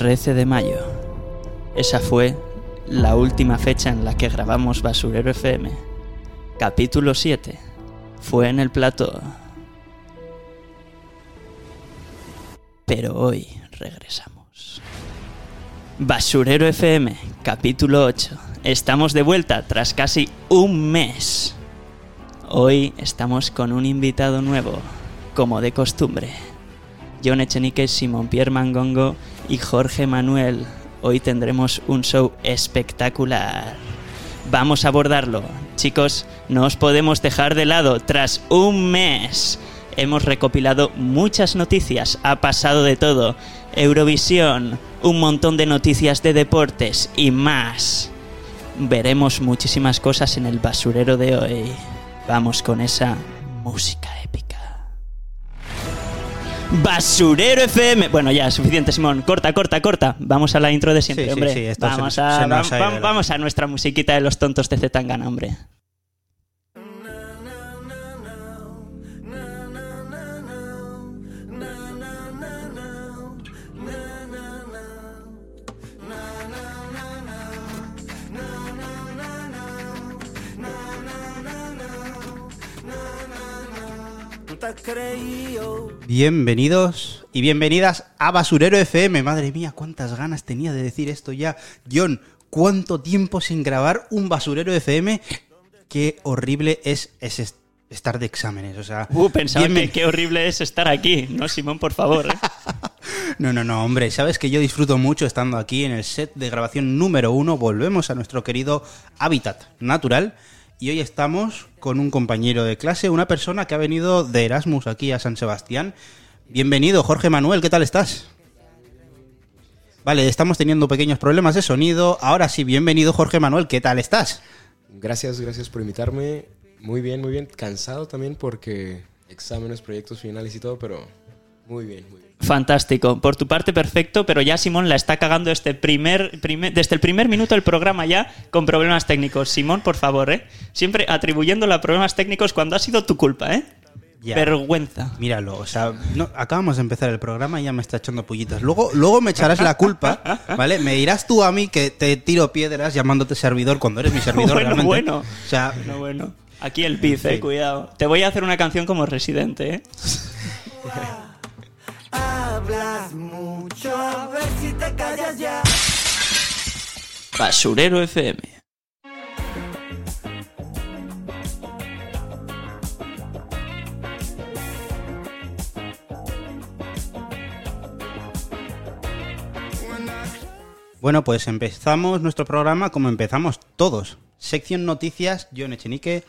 13 de mayo. Esa fue la última fecha en la que grabamos Basurero FM. Capítulo 7. Fue en el plató. Pero hoy regresamos. Basurero FM, capítulo 8. Estamos de vuelta tras casi un mes. Hoy estamos con un invitado nuevo, como de costumbre. John Echenique, Simón Pierre Mangongo y Jorge Manuel. Hoy tendremos un show espectacular. Vamos a abordarlo. Chicos, no os podemos dejar de lado. Tras un mes hemos recopilado muchas noticias. Ha pasado de todo. Eurovisión, un montón de noticias de deportes y más. Veremos muchísimas cosas en el basurero de hoy. Vamos con esa música épica. Basurero FM. Bueno, ya, suficiente, Simón. Corta, corta, corta. Vamos a la intro de siempre, Sí, sí, hombre. sí, se vamos, a, va- va- vamos a nuestra musiquita de los tontos de Zetangana, hombre. Bienvenidos y bienvenidas a Basurero FM. Madre mía, cuántas ganas tenía de decir esto ya. John, ¿cuánto tiempo sin grabar un Basurero FM? Qué horrible es, es est- estar de exámenes. O sea, Uh, pensaba bienven- que qué horrible es estar aquí. No, Simón, por favor. ¿eh? No, no, no, hombre, sabes que yo disfruto mucho estando aquí en el set de grabación número uno. Volvemos a nuestro querido hábitat natural. Y hoy estamos con un compañero de clase, una persona que ha venido de Erasmus aquí a San Sebastián. Bienvenido, Jorge Manuel, ¿qué tal estás? Vale, estamos teniendo pequeños problemas de sonido. Ahora sí, bienvenido, Jorge Manuel, ¿qué tal estás? Gracias, gracias por invitarme. Muy bien, muy bien. Cansado también porque exámenes, proyectos finales y todo, pero muy bien, muy bien. Fantástico. Por tu parte, perfecto, pero ya Simón la está cagando este primer, primer- desde el primer minuto del programa ya con problemas técnicos. Simón, por favor, ¿eh? Siempre atribuyéndole a problemas técnicos cuando ha sido tu culpa, ¿eh? Ya. Vergüenza. Míralo, o sea, no- acabamos de empezar el programa y ya me está echando pullitas. Luego, luego me echarás la culpa, ¿vale? Me dirás tú a mí que te tiro piedras llamándote servidor cuando eres mi servidor Bueno, realmente. bueno. O sea, Bueno, bueno. Aquí el pif, eh, Sí. cuidado. Te voy a hacer una canción como residente, ¿eh? Hablas mucho, a ver si te callas ya. Basurero FM. bueno, pues empezamos nuestro programa como empezamos todos. Sección noticias, John Echenique.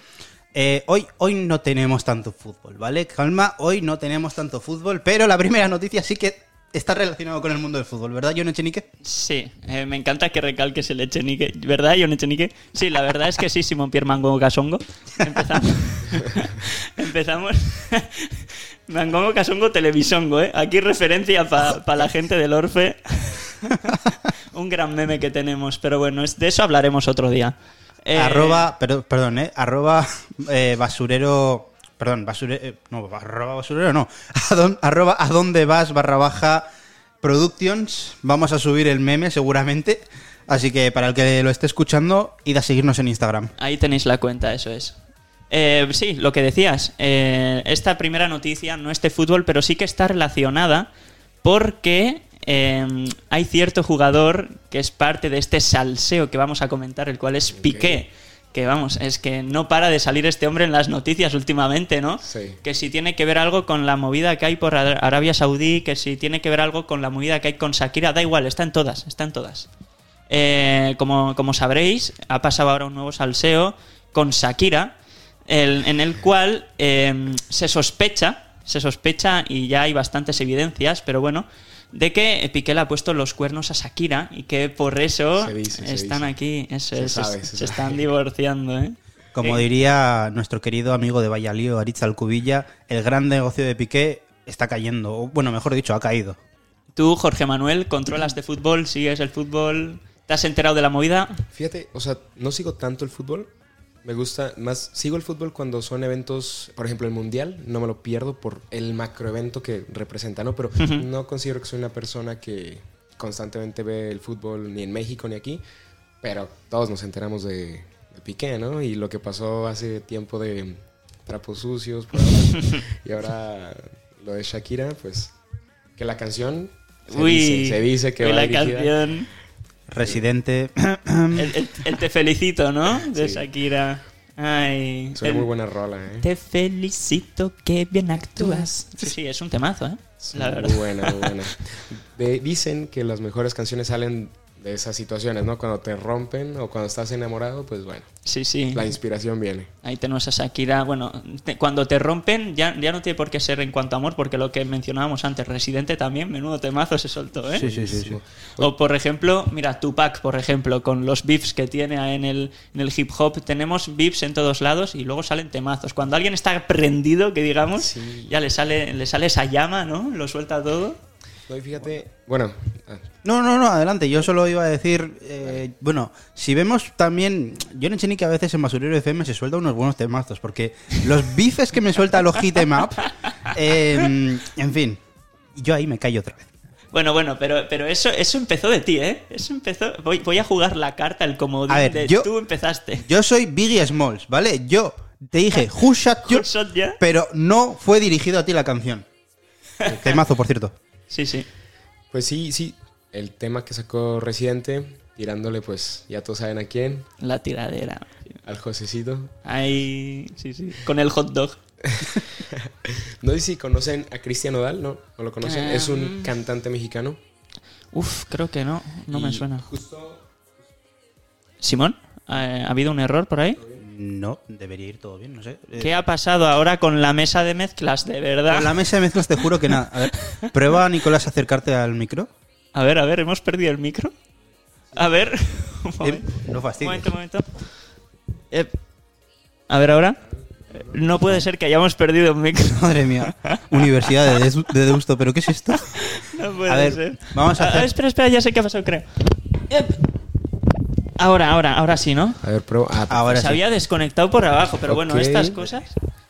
Eh, hoy, hoy no tenemos tanto fútbol, ¿vale? Calma, hoy no tenemos tanto fútbol, pero la primera noticia sí que está relacionada con el mundo del fútbol, ¿verdad, John Echenique? Sí, eh, me encanta que recalques el Echenique. ¿Verdad, John Echenique? Sí, la verdad es que sí, Simón Pierre Mangongo Casongo. Empezamos. Empezamos. Mangongo Casongo Televisongo, ¿eh? Aquí referencia para la gente del Orfe. Un gran meme que tenemos, pero bueno, de eso hablaremos otro día. Eh, Arroba, pero, perdón, ¿eh? Arroba eh, basurero. Perdón, basurero. No, arroba basurero no. Arroba a dónde vas barra baja productions. Vamos a subir el meme seguramente. Así que para el que lo esté escuchando, id a seguirnos en Instagram. Ahí tenéis la cuenta, eso es. Eh, sí, lo que decías. eh, esta primera noticia no es de fútbol, pero sí que está relacionada porque eh, hay cierto jugador que es parte de este salseo que vamos a comentar, el cual es Piqué. Que vamos, es que no para de salir este hombre en las noticias últimamente, ¿no? Sí. Que si tiene que ver algo con la movida que hay por Ara- Arabia Saudí, que si tiene que ver algo con la movida que hay con Shakira, da igual, está en todas, está en todas. Eh, como, como sabréis, ha pasado ahora un nuevo salseo con Shakira, el- en el cual eh, se sospecha, se sospecha y ya hay bastantes evidencias, pero bueno, de que Piqué le ha puesto los cuernos a Shakira y que por eso Se dice, se están dice. aquí, eso Se es, sabe, se, se se sabe. están divorciando, ¿eh? Como Eh, diría nuestro querido amigo de Valladolid, Aritz Alcubilla, el gran negocio de Piqué está cayendo. O, Bueno, mejor dicho, ha caído. Tú, Jorge Manuel, controlas de fútbol, sigues el fútbol, ¿te has enterado de la movida? Fíjate, o sea, no sigo tanto el fútbol. Me gusta más, sigo el fútbol cuando son eventos, por ejemplo, el Mundial, no me lo pierdo por el macroevento que representa, ¿no? Pero no considero que soy una persona que constantemente ve el fútbol ni en México ni aquí, pero todos nos enteramos de, de Piqué, ¿no? Y lo que pasó hace tiempo de trapos sucios por ahora, y ahora lo de Shakira, pues que la canción se, Uy, dice, se dice que va la dirigida- canción. Residente. El, el- el te felicito, ¿no? De Sí. Shakira. Ay. El muy buena rola, ¿eh? Te felicito, que bien actúas. Sí, sí, es un temazo, ¿eh? La muy verdad. buena, muy buena. De- dicen que las mejores canciones salen de esas situaciones, ¿no? Cuando te rompen o cuando estás enamorado, pues bueno, Sí, sí. la inspiración viene. Ahí tenemos a Shakira. Bueno, te- cuando te rompen, ya, ya no tiene por qué ser en cuanto a amor, porque lo que mencionábamos antes, Residente también, menudo temazo se soltó, ¿eh? Sí, sí, sí. sí. O por ejemplo, mira, Tupac, por ejemplo, con los beefs que tiene en el, en el hip hop, tenemos beefs en todos lados y luego salen temazos. Cuando alguien está prendido, que digamos, Sí. ya le sale, le sale esa llama, ¿no? Lo suelta todo. No, y fíjate, bueno, ah, No, no, no, adelante. Yo solo iba a decir, eh, bueno, si vemos también, yo en Echenique a veces en Basurero FM se suelta unos buenos temazos, porque los bifes que me suelta los hit em up, eh, en fin, yo ahí me callo otra vez. Bueno, bueno, pero, pero eso, eso empezó de ti, ¿eh? Eso empezó. Voy, voy a jugar la carta, el comodín A ver, de yo- tú empezaste. Yo soy Biggie Smalls, ¿vale? Yo te dije, Who Shot You, Who Shot Ya? pero no fue dirigido a ti la canción. Temazo, por cierto. Sí, sí. pues sí, sí, el tema que sacó Residente, tirándole pues, ya todos saben a quién, La tiradera. al Josecito. Ahí. Sí, sí. Con el hot dog. No sé si conocen a Cristian Odal, ¿no? ¿No lo conocen? Ah. Es un cantante mexicano. Uf, creo que no. No me suena. Justo Simón, ¿ha ha habido un error por ahí? No, debería ir todo bien, no sé. ¿Qué ha pasado ahora con la mesa de mezclas, de verdad? Con la mesa de mezclas te juro que nada. A ver, prueba, Nicolás, acercarte al micro. A ver, a ver, ¿hemos perdido el micro? A ver. Un Eh, momento, no un fastidies. momento. un momento. Eh, a ver, ahora. Eh, No puede ser que hayamos perdido un micro. Madre mía. Universidad de, Des- de Deusto, ¿pero qué es esto? No puede A ver, ser. vamos a Ah, hacer- espera, espera, ya sé qué ha pasado, creo. Ahora, ahora, ahora sí, ¿no? A ver, prueba. Ah, Ahora Se sí. había desconectado por abajo, pero bueno, estas cosas.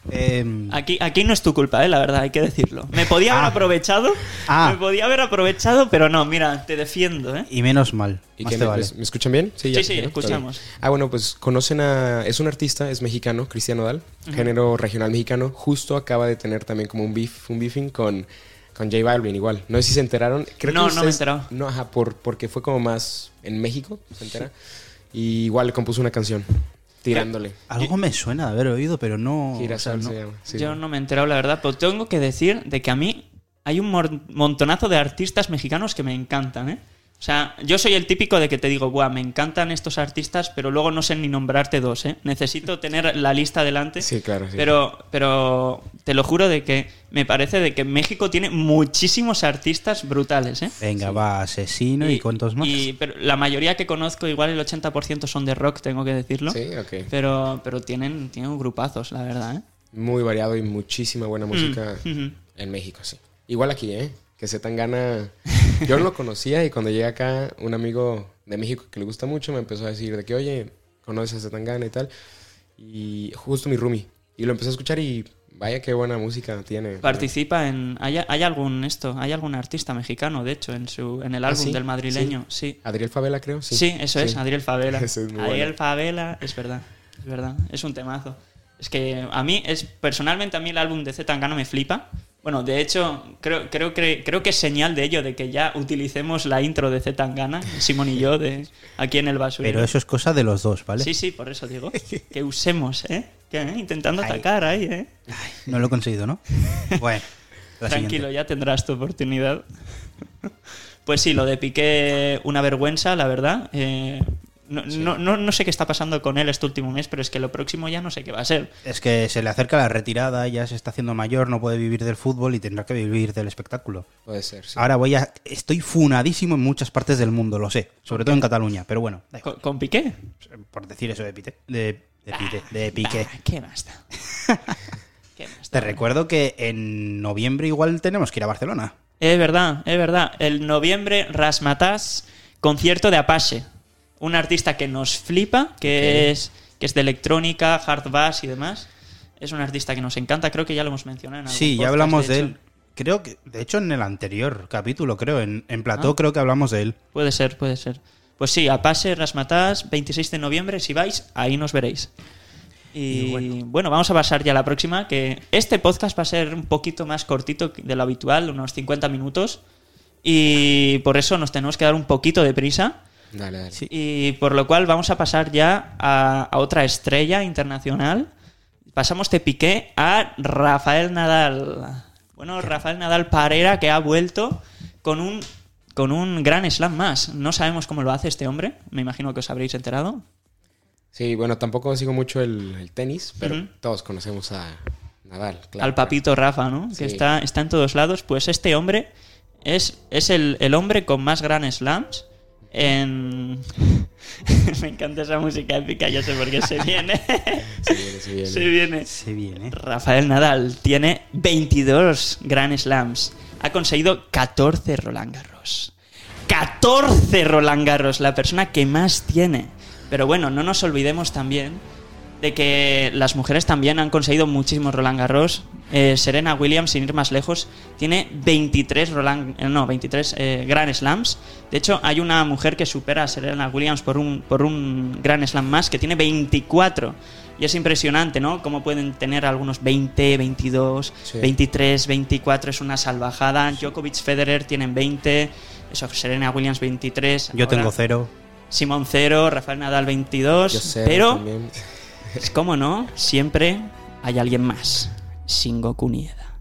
Eh, Aquí, aquí no es tu culpa, eh, la verdad, hay que decirlo. Me podía haber Ah. aprovechado, Ah. me podía haber aprovechado, pero no, mira, te defiendo, ¿eh? y menos mal. ¿Y Más que te me, vale. me- me escuchan bien? Sí, ya, sí, ¿no? escuchamos. Ah, bueno, pues conocen a... Es un artista, es mexicano, Cristian Odal, género regional mexicano. Justo acaba de tener también como un beef, un beefing con, con J Balvin igual. No sé si se enteraron. Creo No, que no me enterado. No, ajá, por, porque fue como más en México, se entera. Y igual le compuso una canción, tirándole. Algo me suena de haber oído, pero no. o sea, Girasol no. se llama. sí. Yo no me he enterado, la verdad, pero tengo que decir de que a mí hay un montonazo de artistas mexicanos que me encantan, ¿eh? O sea, yo soy el típico de que te digo, Buah, me encantan estos artistas, pero luego no sé ni nombrarte dos, ¿eh? Necesito tener la lista delante. Sí, claro. sí. Pero, pero te lo juro de que me parece de que México tiene muchísimos artistas brutales, ¿eh? Venga, va, asesino y, cuántos más. y- pero la mayoría que conozco, igual el 80% son de rock, tengo que decirlo. Sí, ok. Pero, pero tienen, tienen grupazos, la verdad, ¿eh? Muy variado y muchísima buena música Mm, ujú. en México, sí. Igual aquí, ¿eh? Que gana. Yo no lo conocía y cuando llegué acá, un amigo de México que le gusta mucho me empezó a decir de que, oye, conoces a Zetangana y tal. Y justo mi roomie. Y lo empecé a escuchar y vaya qué buena música tiene. Participa en. ¿hay, hay algún esto? ¿Hay algún artista mexicano, de hecho, en su en el ¿Ah, álbum sí? del madrileño? Sí. Adriel Favela, creo. Sí, Sí, eso es, Adriel Favela. Eso es muy Adriel. Favela, es verdad. Es verdad. Es un temazo. Es que a mí, es personalmente, a mí el álbum de Z Tangana me flipa. Bueno, de hecho, creo, creo, que, creo que es señal de ello, de que ya utilicemos la intro de Z Tangana, Simón y yo, de aquí en el basurero. Pero eso es cosa de los dos, ¿vale? Sí, sí, por eso digo. Que usemos, ¿eh? Que, ¿eh? Intentando Ay. atacar ahí, ¿eh? No lo he conseguido, ¿no? Bueno, Tranquilo, siguiente. ya tendrás tu oportunidad. Pues sí, lo de Piqué, una vergüenza, la verdad. Eh, no, no, no, no sé qué está pasando con él este último mes, pero es que lo próximo ya no sé qué va a ser. Es que se le acerca la retirada, ya se está haciendo mayor, no puede vivir del fútbol y tendrá que vivir del espectáculo. Puede ser, sí. Ahora voy a. Estoy funadísimo en muchas partes del mundo, lo sé. Sobre todo en Cataluña, pero bueno, da igual. ¿Con, con Piqué? por decir eso de Pite. De, de Pite, de Piqué. Bah, ¿Qué más da? ¿Qué más Te recuerdo que en noviembre igual tenemos que ir a Barcelona. Es verdad, es verdad. El noviembre, Rasmatas, concierto de Apache. Un artista que nos flipa, que, es, que es de electrónica, hard bass y demás. Es un artista que nos encanta, creo que ya lo hemos mencionado. En algún Sí, ya hablamos de él. creo que, de hecho, en el anterior capítulo, creo, en, en Plató, Ah. creo que hablamos de él. Puede ser, puede ser. Pues sí, a Pase Rasmatas, 26 de noviembre, si vais, ahí nos veréis. Y, bueno. vamos a pasar ya a la próxima, que este podcast va a ser un poquito más cortito de lo habitual, unos 50 minutos. Y por eso nos tenemos que dar un poquito de prisa. Dale, dale. Sí. Y por lo cual vamos a pasar ya a, a otra estrella internacional. Pasamos de Piqué a Rafael Nadal. Bueno, Rafael Nadal Parera que ha vuelto con un, con un gran slam más. No sabemos cómo lo hace este hombre. Me imagino que os habréis enterado. Sí, bueno, tampoco sigo mucho el, el tenis, pero todos conocemos a Nadal. claro. Al papito Rafa, ¿no? Que está, está en todos lados. Pues este hombre es, es el, el hombre con más gran slams en... Me encanta esa música épica, ya sé por qué se viene. Se viene, se viene. se viene. Se viene. Rafael Nadal tiene 22 Grand Slams. Ha conseguido 14 Roland Garros. 14 Roland Garros, la persona que más tiene. Pero bueno, no nos olvidemos también de que las mujeres también han conseguido muchísimos Roland Garros. Eh, Serena Williams, sin ir más lejos, tiene 23 Roland, eh, no, 23 eh, Grand Slams. De hecho, hay una mujer que supera a Serena Williams por un, por un Grand Slam más, que tiene 24. Y es impresionante, ¿no? Cómo pueden tener algunos 20, 22, Sí. 23, 24, es una salvajada. Djokovic, Federer tienen 20, eso, Serena Williams 23. Yo ahora tengo cero. Simón 0, Rafael Nadal 22. Yo sé, pero también. Es como no, siempre hay alguien más. Shingo Kunieda.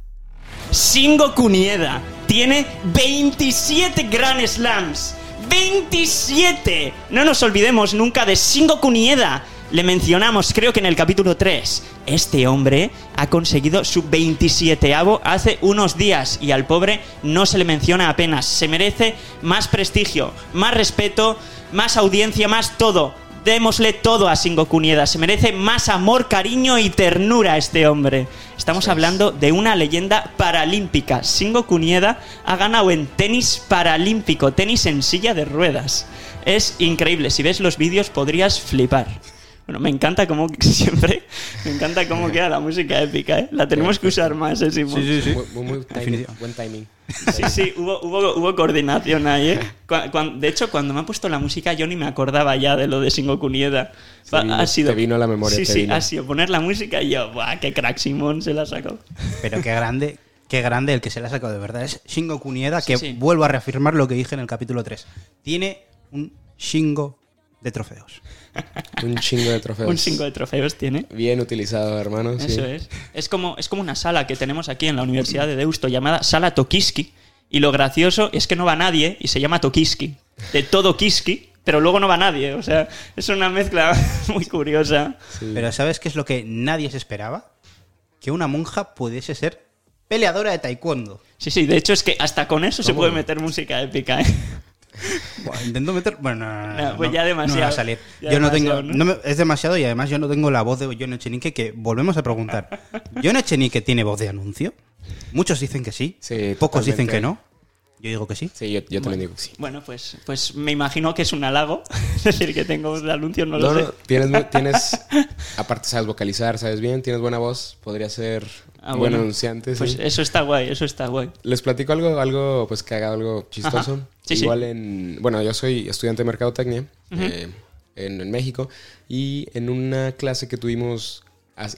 Shingo Kunieda tiene 27 Grand Slams. 27. No nos olvidemos nunca de Shingo Kunieda. Le mencionamos, creo que en el capítulo 3. Este hombre ha conseguido su 27 hace unos días y al pobre no se le menciona apenas. Se merece más prestigio, más respeto, más audiencia, más todo. Démosle todo a Shingo Kunieda. Se merece más amor, cariño y ternura a este hombre. Estamos hablando de una leyenda paralímpica. Shingo Kunieda ha ganado en tenis paralímpico, tenis en silla de ruedas. Es increíble. Si ves los vídeos podrías flipar. Bueno, me encanta cómo siempre, me encanta cómo queda la música épica, ¿eh? La tenemos que usar más, ¿eh, Simón? Sí, sí, sí. Muy, muy- muy timing, Definitiva. buen timing. Sí, sí, hubo, hubo, hubo coordinación ahí, ¿eh? De hecho, cuando me ha puesto la música, yo ni me acordaba ya de lo de Shingo Kunieda. Se Va- vino- ha sido, te vino a la memoria, Sí, sí, vino. ha sido poner la música y yo, ¡buah, qué crack Simón se la sacó! Pero qué grande, qué grande el que se le ha sacado de verdad. Es Shingo Kunieda, Sí, que sí. vuelvo a reafirmar lo que dije en el capítulo 3. Tiene un Shingo de trofeos. Un chingo de trofeos. Un Shingo de trofeos tiene. Bien utilizado, hermano. sí. Eso es. Es como, es como una sala que tenemos aquí en la Universidad de Deusto llamada Sala Tokiski. Y lo gracioso es que no va nadie y se llama Tokiski. De todo Kiski, pero luego no va nadie. O sea, es una mezcla muy curiosa. Sí. Pero ¿sabes qué es lo que nadie se esperaba? Que una monja pudiese ser peleadora de taekwondo. Sí, sí, de hecho es que hasta con eso se puede meter música épica, ¿eh? Buah, intento meter. Bueno, no, no, no, pues ya no demasiado. va a salir. Ya yo no tengo. ¿no? no me- es demasiado y además yo no tengo la voz de John Echenique que volvemos a preguntar. ¿John Echenique tiene voz de anuncio? Muchos dicen que sí. Sí, Pocos dicen totalmente. que no. Yo digo que sí. Sí, yo, yo también digo que sí. Bueno, pues, pues me imagino que es un halago. Es decir, que tengo de anuncio, no, No, lo no, sé. tienes, mu- tienes, aparte sabes vocalizar, sabes bien, tienes buena voz, podría ser Ah, buen bueno. anunciante. Pues sí. eso está guay, eso está guay. Les platico algo, algo, pues que haga algo chistoso. Ajá. Sí, sí. Igual en, bueno, yo soy estudiante de mercadotecnia eh, en, en México y en una clase que tuvimos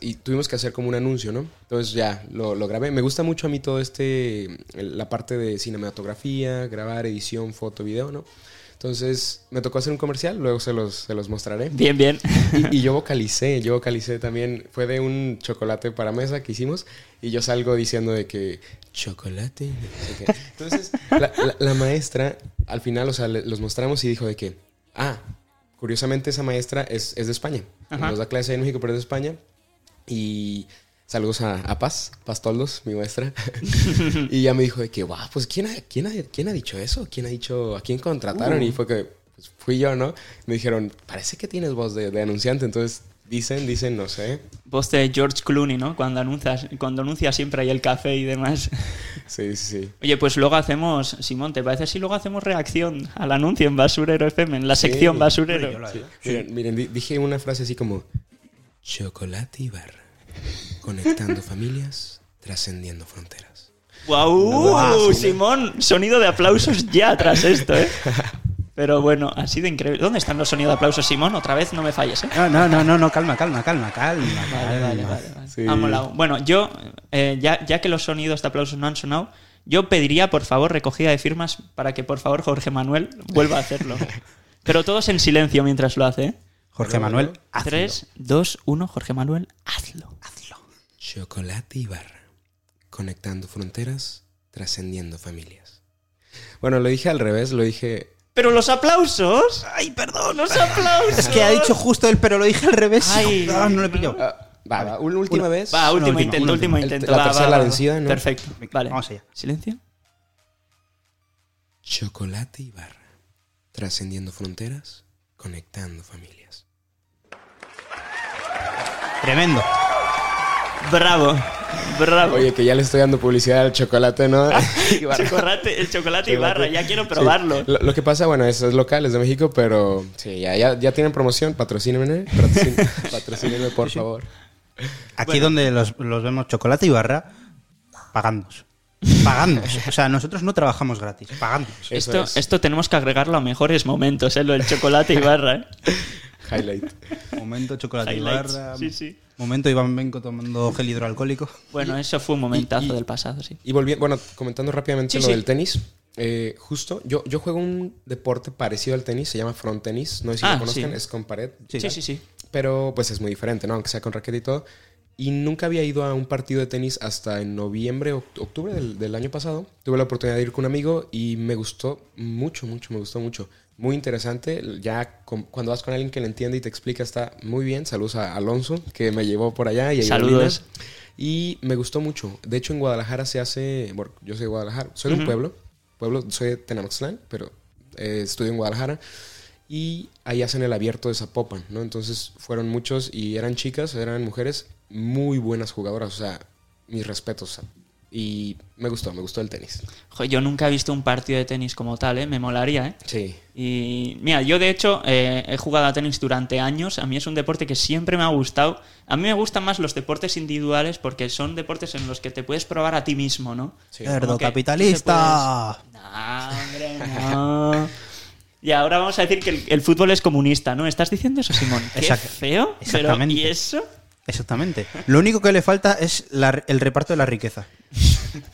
y tuvimos que hacer como un anuncio, ¿no? Entonces ya lo, lo grabé. Me gusta mucho a mí todo este, la parte de cinematografía, grabar, edición, foto, video, ¿no? Entonces me tocó hacer un comercial, luego se los, se los mostraré. Bien, bien. Y, y yo vocalicé, yo vocalicé también. Fue de un chocolate para mesa que hicimos. Y yo salgo diciendo de que chocolate. Entonces, la, la- la maestra, al final, o sea, le- los mostramos y dijo de que, ah, curiosamente esa maestra es, es de España. Ajá. Nos da clase en México, pero es de España. Y saludos a, a Paz, Paz Toldos, mi maestra. y ella me dijo de que, guau, pues ¿quién ha, quién, ha, ¿quién ha dicho eso? ¿Quién ha dicho, a quién contrataron? Y fue que, pues, fui yo, ¿no? Me dijeron, parece que tienes voz de, de anunciante. Entonces, dicen, dicen, no sé. Voz de George Clooney, ¿no? Cuando anuncias, cuando anuncia siempre ahí el café y demás. Sí, sí, sí. Oye, pues luego hacemos, Simón, ¿te parece si luego hacemos reacción al anuncio en Basurero FM, en la Sí. sección Basurero? Miren, miren, di- dije una frase así como, chocolate y barra, conectando familias, trascendiendo fronteras. ¡Guau! Simón, sonido de aplausos ya tras esto, ¿eh? Pero bueno, ha sido increíble. ¿Dónde están los sonidos de aplausos, Simón? Otra vez no me falles, ¿eh? No, no, no, no, no, calma, calma, calma, calma. Vale, vale, vale. vale. Sí. Ha molado. Bueno, yo, eh, ya, ya que los sonidos de aplausos no han sonado, yo pediría, por favor, recogida de firmas para que, por favor, Jorge Manuel vuelva a hacerlo. Pero todos en silencio mientras lo hace, ¿eh? Jorge Manuel, hazlo. 3, 2, 1, Jorge Manuel, hazlo. hazlo. Chocolate y barra. Conectando fronteras, trascendiendo familias. Bueno, lo dije al revés, lo dije. Pero los aplausos. ¡Ay, perdón! ¡Los aplausos! Es que ha dicho justo él, pero lo dije al revés. Ay, Ah, no lo he pillado. Ah, va, va, una última Una- vez. Va, último última, intento, último última. intento. El- la Va, tercera va, la vencida. ¿no? Perfecto. Vale. vamos allá. Silencio. Chocolate y barra. Trascendiendo fronteras, conectando familias. Tremendo. Bravo. Bravo. Oye, que ya le estoy dando publicidad al chocolate, ¿no? Y barra. chocolate, el chocolate y barra, ya quiero Sí. probarlo. Lo, lo que pasa, bueno, eso es local, es de México, pero sí, ya, ya, ya tienen promoción, patrocínenme, patrocín- patrocínenme, por favor. Aquí donde los, los vemos chocolate y barra, pagándonos. Pagándonos. O sea, nosotros no trabajamos gratis, pagándonos. Esto, es. esto tenemos que agregarlo a mejores momentos, ¿eh? Lo del chocolate y barra, ¿eh? Highlight. Momento chocolate Highlights. y barra. Sí, sí. Momento Iván Benco tomando gel hidroalcohólico. Bueno, eso fue un momentazo y- y- del pasado, sí. Y volviendo, bueno, comentando rápidamente Sí, lo sí. del tenis. eh, justo, yo, yo juego un deporte parecido al tenis, se llama front tenis. No sé si Ah, lo conozcan, sí. es con pared. Sí, sí, sí. Pero pues es muy diferente, ¿no? Aunque sea con raqueta y todo. Y nunca había ido a un partido de tenis hasta en noviembre, oct- octubre del, del año pasado. Tuve la oportunidad de ir con un amigo y me gustó mucho, mucho, me gustó mucho. Muy interesante. Ya con- cuando vas con alguien que le entiende y te explica, está muy bien. Saludos a Alonso, que me llevó por allá. Y Saludos. Y me gustó mucho. De hecho, en Guadalajara se hace. Bueno, yo soy de Guadalajara. Soy de un pueblo. Pueblo, soy de pero eh, estudio en Guadalajara. Y ahí hacen el abierto de Zapopan, ¿no? Entonces fueron muchos y eran chicas, eran mujeres muy buenas jugadoras. O sea, mis respetos. Y me gustó, me gustó el tenis. Yo nunca he visto un partido de tenis como tal, ¿eh? Me molaría, ¿eh? Sí. Y mira, yo de hecho eh, he jugado a tenis durante años. A mí es un deporte que siempre me ha gustado. A mí me gustan más los deportes individuales porque son deportes en los que te puedes probar a ti mismo, ¿no? Sí. Cerdo capitalista. No, hombre, no. Y ahora vamos a decir que el, el fútbol es comunista, ¿no? ¿Estás diciendo eso, Simón? Qué Exacto. feo. Pero. ¿Y eso? Exactamente. Lo único que le falta es la- el reparto de la riqueza.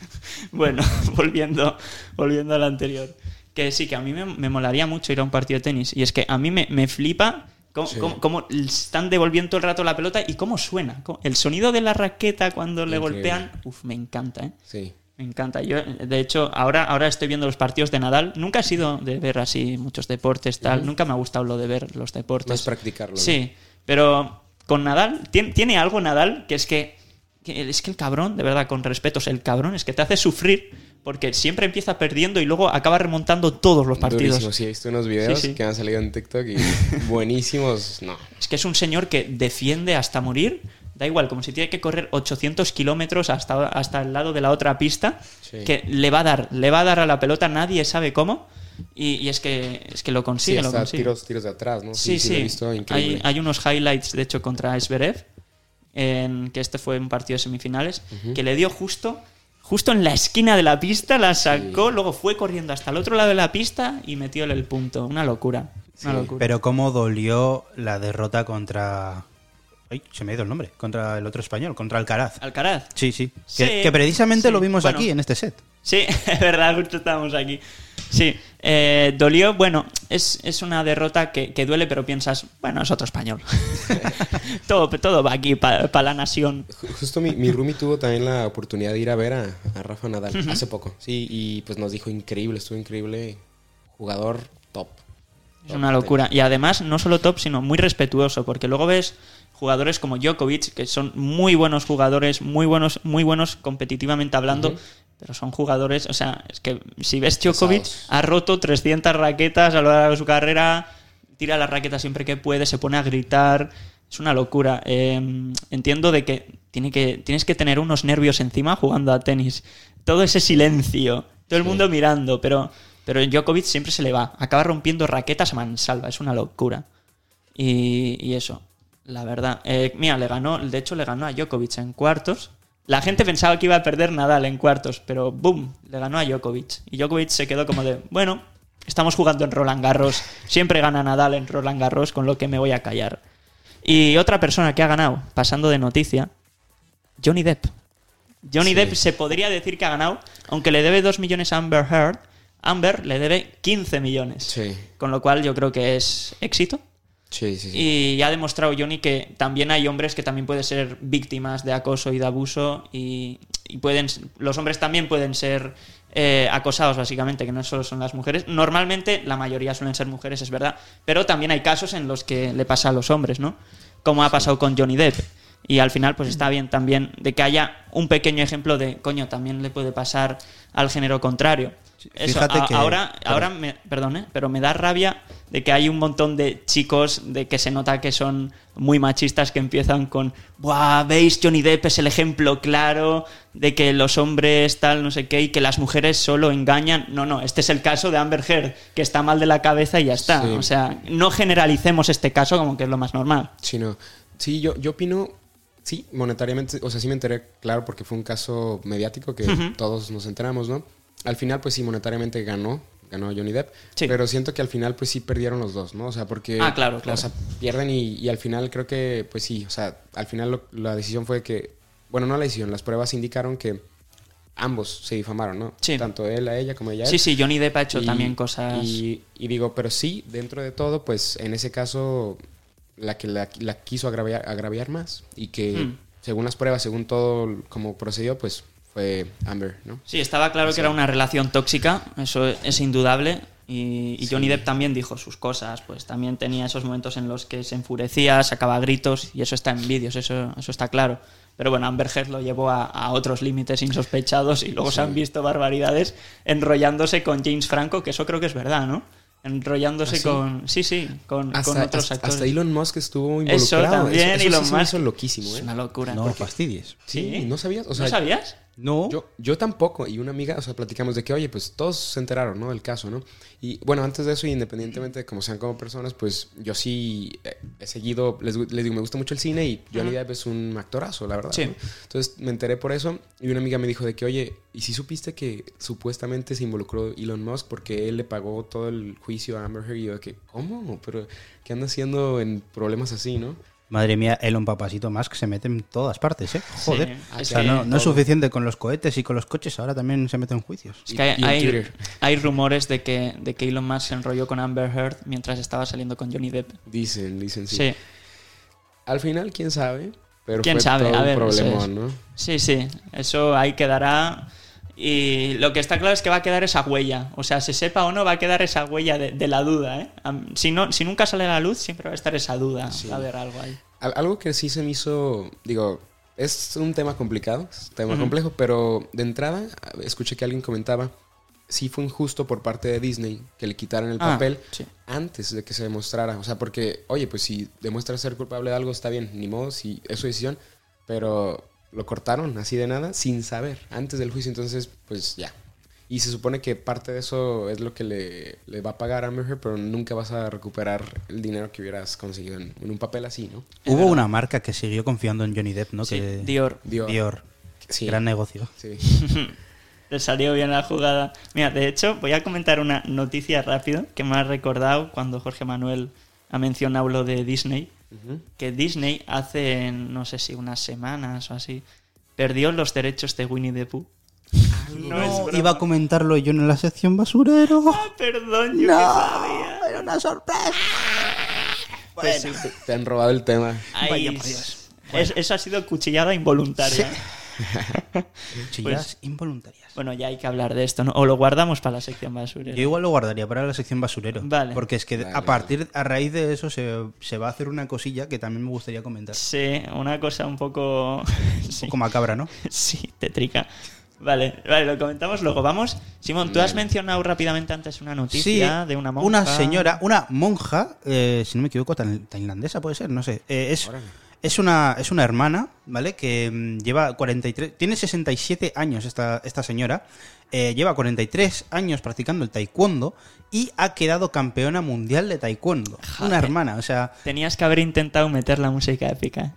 Bueno, volviendo, volviendo al anterior. Que sí, que a mí me, me molaría mucho ir a un partido de tenis. Y es que a mí me, me flipa cómo, Sí. cómo- cómo están devolviendo todo el rato la pelota y cómo suena. Cómo- El sonido de la raqueta cuando le Increíble. golpean, uf, me encanta, ¿eh? Sí. Me encanta. Yo, de hecho, ahora, ahora estoy viendo los partidos de Nadal. Nunca he sido de ver así muchos deportes, tal. Nunca me ha gustado lo de ver los deportes. Más practicarlo. ¿no? Sí, pero con Nadal, tiene, tiene algo Nadal que es que, que es que el cabrón, de verdad, con respetos, el cabrón es que te hace sufrir porque siempre empieza perdiendo y luego acaba remontando todos los partidos. Durísimo, sí, he visto unos videos Sí, sí. que han salido en TikTok y buenísimos. No. Es que es un señor que defiende hasta morir. Da igual, como si tiene que correr 800 kilómetros hasta, hasta el lado de la otra pista, Sí. que le va a dar, le va a dar a la pelota, nadie sabe cómo, y, y es, que, es que lo Sí, consigue, lo hasta consigue. tiros, tiros de atrás, ¿no? Sí, sí. lo he visto Hay, increíble. hay unos highlights, de hecho, contra Esberev, en que este fue un partido de semifinales, que le dio justo, justo en la esquina de la pista, la sacó, luego fue corriendo hasta el otro lado de la pista y metióle el punto. Una locura. Una Sí, locura. Pero cómo dolió la derrota contra... Ay, se me ha ido el nombre. Contra el otro español, contra Alcaraz. Alcaraz. Sí, sí. Sí, que, que precisamente sí. lo vimos Bueno. aquí, en este set. Sí, es verdad, justo estábamos aquí. Sí, eh, dolió, bueno, es, es una derrota que, que duele, pero piensas, bueno, es otro español. todo, todo va aquí para la nación. Ju- Justo mi, mi roomie tuvo también la oportunidad de ir a ver a, a Rafa Nadal hace poco. Sí, y pues nos dijo increíble, estuvo increíble. Jugador top. Es una locura. Y además, no solo top, sino muy respetuoso, porque luego ves jugadores como Djokovic, que son muy buenos jugadores, muy buenos, muy buenos competitivamente hablando, pero son jugadores, o sea, es que si ves Djokovic, Pesados. ha roto 300 raquetas a lo largo de su carrera, tira la raqueta siempre que puede, se pone a gritar, es una locura. Eh, entiendo de que, tiene que tienes que tener unos nervios encima jugando a tenis, todo ese silencio, todo el mundo mirando, pero... Pero Djokovic siempre se le va. Acaba rompiendo raquetas a mansalva. Es una locura. Y, y eso, la verdad. Eh, mira, le ganó, de hecho le ganó a Djokovic en cuartos. La gente pensaba que iba a perder Nadal en cuartos, pero ¡boom! Le ganó a Djokovic. Y Djokovic se quedó como de, bueno, estamos jugando en Roland Garros, siempre gana Nadal en Roland Garros, con lo que me voy a callar. Y otra persona que ha ganado, pasando de noticia, Johnny Depp. Johnny Sí. Depp se podría decir que ha ganado, aunque le debe 2 millones a Amber Heard, Amber le debe 15 millones. Sí, Con lo cual yo creo que es éxito. Sí, sí. sí. Y ya ha demostrado Johnny que también hay hombres que también pueden ser víctimas de acoso y de abuso y, y pueden los hombres también pueden ser eh, acosados básicamente, que no solo son las mujeres. Normalmente la mayoría suelen ser mujeres, es verdad, pero también hay casos en los que le pasa a los hombres, ¿no? Como ha pasado con Johnny Depp. Y al final, pues está bien también de que haya un pequeño ejemplo de, coño, también le puede pasar al género contrario. Eso, a- que- ahora, ahora me, perdón, ¿eh? pero me da rabia de que hay un montón de chicos de que se nota que son muy machistas que empiezan con, Buah, veis, Johnny Depp es el ejemplo claro de que los hombres tal, no sé qué, y que las mujeres solo engañan. No, no, este es el caso de Amber Heard, que está mal de la cabeza y ya está. Sí. O sea, no generalicemos este caso como que es lo más normal. Sí, no. Sí, yo, yo opino, sí, monetariamente, o sea, sí me enteré, claro, porque fue un caso mediático que todos nos enteramos, ¿no? Al final, pues sí, monetariamente ganó, ganó Johnny Depp, Sí. pero siento que al final, pues sí perdieron los dos, ¿no? O sea, porque... Ah, claro, claro. O sea, pierden y, y al final creo que, pues sí, o sea, al final lo- la decisión fue que, bueno, no la decisión, las pruebas indicaron que ambos se difamaron, ¿no? Sí. Tanto él a ella como ella a él. Sí, sí, Johnny Depp ha hecho Y- también cosas... Y, y digo, pero sí, dentro de todo, pues en ese caso, la que la, la quiso agraviar, agraviar más y que Hmm. según las pruebas, según todo como procedió, pues fue Amber, ¿no? Sí, estaba claro que era una relación tóxica, eso es indudable. Y, y Johnny Depp también dijo sus cosas, pues también tenía esos momentos en los que se enfurecía, sacaba gritos, y eso está en vídeos, eso, eso está claro. Pero bueno, Amber Heard lo llevó a, a otros límites insospechados y luego se han visto barbaridades enrollándose con James Franco, que eso creo que es verdad, ¿no? Enrollándose ¿Ah, sí? con... Sí, sí, con, otros hasta- actores. hasta Elon Musk estuvo eso involucrado. también, eso, Elon sí Musk. hizo loquísimo, Es ¿eh? una locura. No fastidies. Sí, ¿no sabías? O sea, ¿No sabías? No. Yo, yo tampoco, y una amiga, o sea, platicamos de que, oye, pues todos se enteraron, ¿no? Del caso, ¿no? Y bueno, antes de eso, independientemente de cómo sean como personas, pues yo sí eh, he seguido, les, les digo, me gusta mucho el cine y Johnny Depp es un actorazo, la verdad. Sí. ¿no? Entonces me enteré por eso y una amiga me dijo de que, oye, ¿y si supiste que supuestamente se involucró Elon Musk porque él le pagó todo el juicio a Amber Heard? Y yo de que, ¿cómo? Pero, ¿qué anda haciendo en problemas así, no? Madre mía, Elon Papasito Musk se mete en todas partes, ¿eh? Joder. Sí, o sea, no, no es suficiente con los cohetes y con los coches, ahora también se mete en juicios. Es que hay, rumores de que, de que Elon Musk se enrolló con Amber Heard mientras estaba saliendo con Johnny Depp. Dicen, dicen, sí. Sí, Al final, quién sabe. Pero ¿Quién fue sabe? todo A un ver, eso problemón, es. ¿no? sí, sí. Eso ahí quedará. Y lo que está claro es que va a quedar esa huella. O sea, se sepa o no, va a quedar esa huella de, de la duda. ¿eh? Si, no, si nunca sale a la luz, siempre va a estar esa duda. Sí. Va a haber algo ahí. Al- Algo que sí se me hizo, digo, es un tema complicado, es un tema complejo, pero de entrada escuché que alguien comentaba, sí fue injusto por parte de Disney que le quitaran el Ah, papel sí. antes de que se demostrara. O sea, porque, oye, pues si demuestra ser culpable de algo, está bien, ni modo, si es su decisión, pero lo cortaron así de nada, sin saber, antes del juicio, entonces, pues ya. Y se supone que parte de eso es lo que le, le va a pagar a Amber Heard, pero nunca vas a recuperar el dinero que hubieras conseguido en, en un papel así, ¿no? Hubo una marca que siguió confiando en Johnny Depp, ¿no? Sí, que... Dior. Dior. Dior. Sí. Gran negocio. Sí. Le salió bien la jugada. Mira, de hecho, voy a comentar una noticia rápido que me ha recordado cuando Jorge Manuel ha mencionado lo de Disney. Que Disney hace, no sé si unas semanas o así, perdió los derechos de Winnie the Pooh. No, es broma. iba a comentarlo yo en la sección basurero. Ah, perdón, yo que sabía. era una sorpresa. Pues sí. Te, han robado el tema. Ay, Vaya por Dios. es- eso ha sido cuchillada involuntaria. Chillas involuntarias. Bueno, ya hay que hablar de esto, ¿no? O lo guardamos para la sección basurera. Yo igual lo guardaría para la sección basurero. Vale. Porque es que Vale, a partir, a raíz de eso, se, se va a hacer una cosilla que también me gustaría comentar. Sí, una cosa un poco... sí. Un poco macabra, ¿no? Sí, tétrica. Vale, vale, lo comentamos luego. Vamos, Simón, tú has mencionado rápidamente antes una noticia de una monja. Una señora, una monja, eh, si no me equivoco, tail- tailandesa puede ser, no sé. Eh, es, Órale. Es, una, es una hermana, ¿vale? Que mm, lleva 43, tiene 67 años esta, esta señora. eh, lleva 43 años practicando el taekwondo y ha quedado campeona mundial de taekwondo. Una hermana, o sea, Tenías que haber intentado meter la música épica.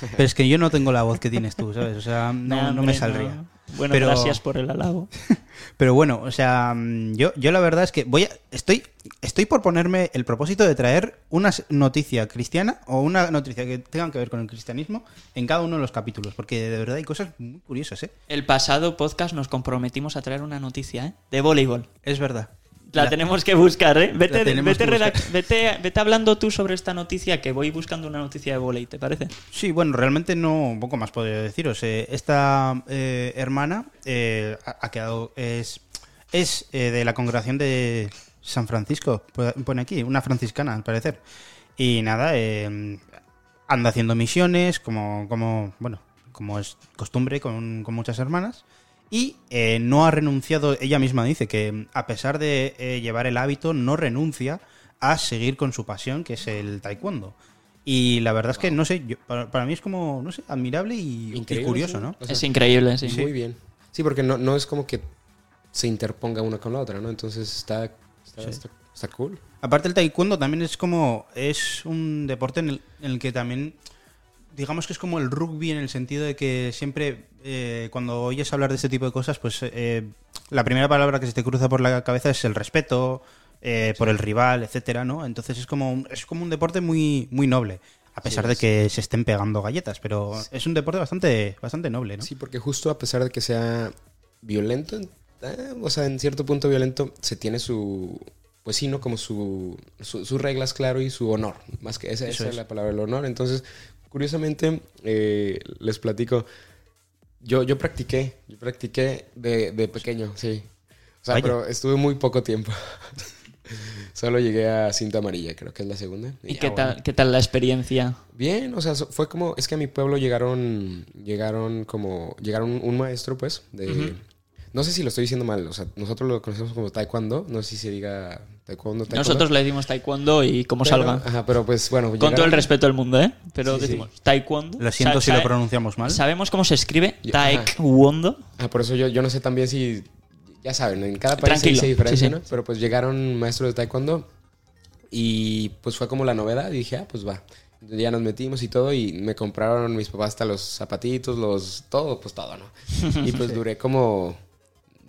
Pero es que yo no tengo la voz que tienes tú, ¿sabes? O sea, no, no hombre, me saldría. no. Bueno, Pero- gracias por el halago. Pero bueno, o sea, mm, yo, yo la verdad es que voy a, estoy, estoy por ponerme el propósito de traer una noticia cristiana o una noticia que tengan que ver con el cristianismo en cada uno de los capítulos, porque de verdad hay cosas muy curiosas, ¿eh? El pasado podcast nos comprometimos a traer una noticia, ¿eh? De voleibol. Es verdad. La, tenemos que buscar, ¿eh? Vete, vete, que buscar. redac- vete, vete hablando tú sobre esta noticia que voy buscando una noticia de volei, ¿te parece? Sí, bueno, realmente no, un poco más podría deciros. Eh, esta eh, hermana eh, ha, quedado, es, es eh, de la congregación de San Francisco, pone aquí, una franciscana al parecer. Y nada, anda haciendo misiones, como, como, bueno, como es costumbre con, con muchas hermanas. Y eh, no ha renunciado, ella misma dice que a pesar de eh, llevar el hábito, no renuncia a seguir con su pasión, que es el taekwondo. Y la verdad es que, no sé, yo- para, para mí es como, no sé, admirable y, y curioso, sí. ¿no? O sea, es increíble, sí. Muy bien. Sí, porque no, no es como que se interponga una con la otra, ¿no? Entonces está, está, está- está cool. Aparte el taekwondo también es como, es un deporte en el, en el que también, digamos que es como el rugby en el sentido de que siempre eh, cuando oyes hablar de este tipo de cosas, pues eh, la primera palabra que se te cruza por la cabeza es el respeto eh, por el rival, etcétera, ¿no? Entonces es como, un- es como un deporte muy, muy noble. A pesar de que se estén pegando galletas, pero es un deporte bastante, bastante noble, ¿no? Sí, porque justo a pesar de que sea violento, o sea, en cierto punto violento, se tiene su, pues sí, ¿no? Como su, su- sus reglas, claro, y su honor. Más que esa es. es. la palabra, el honor. Entonces, curiosamente, eh, les platico, yo, yo practiqué, yo practiqué de, de pequeño, sí. O sea, Vaya. pero estuve muy poco tiempo. Solo llegué a cinta amarilla, creo que es la segunda. ¿Y qué, bueno. tal, qué tal la experiencia? Bien, o sea, fue como, es que a mi pueblo llegaron, llegaron como, llegaron un maestro, pues, de, no sé si lo estoy diciendo mal, o sea, nosotros lo conocemos como taekwondo, no sé si se diga taekwondo, taekwondo. Nosotros le decimos taekwondo y como Pero- salga. Ajá, pero pues bueno. Con todo el respeto del mundo, ¿eh? Pero Sí, sí. decimos taekwondo. Lo siento si lo pronunciamos mal. ¿Sabemos cómo se escribe? Taekwondo. Ah, por eso yo, yo no sé también si, ya saben, en cada país se diferente, sí, sí. ¿no? Pero pues llegaron maestros de taekwondo y pues fue como la novedad y dije, ah, pues va. Ya nos metimos y todo y me compraron mis papás hasta los zapatitos, los, todo, pues todo, ¿no? Y pues duré como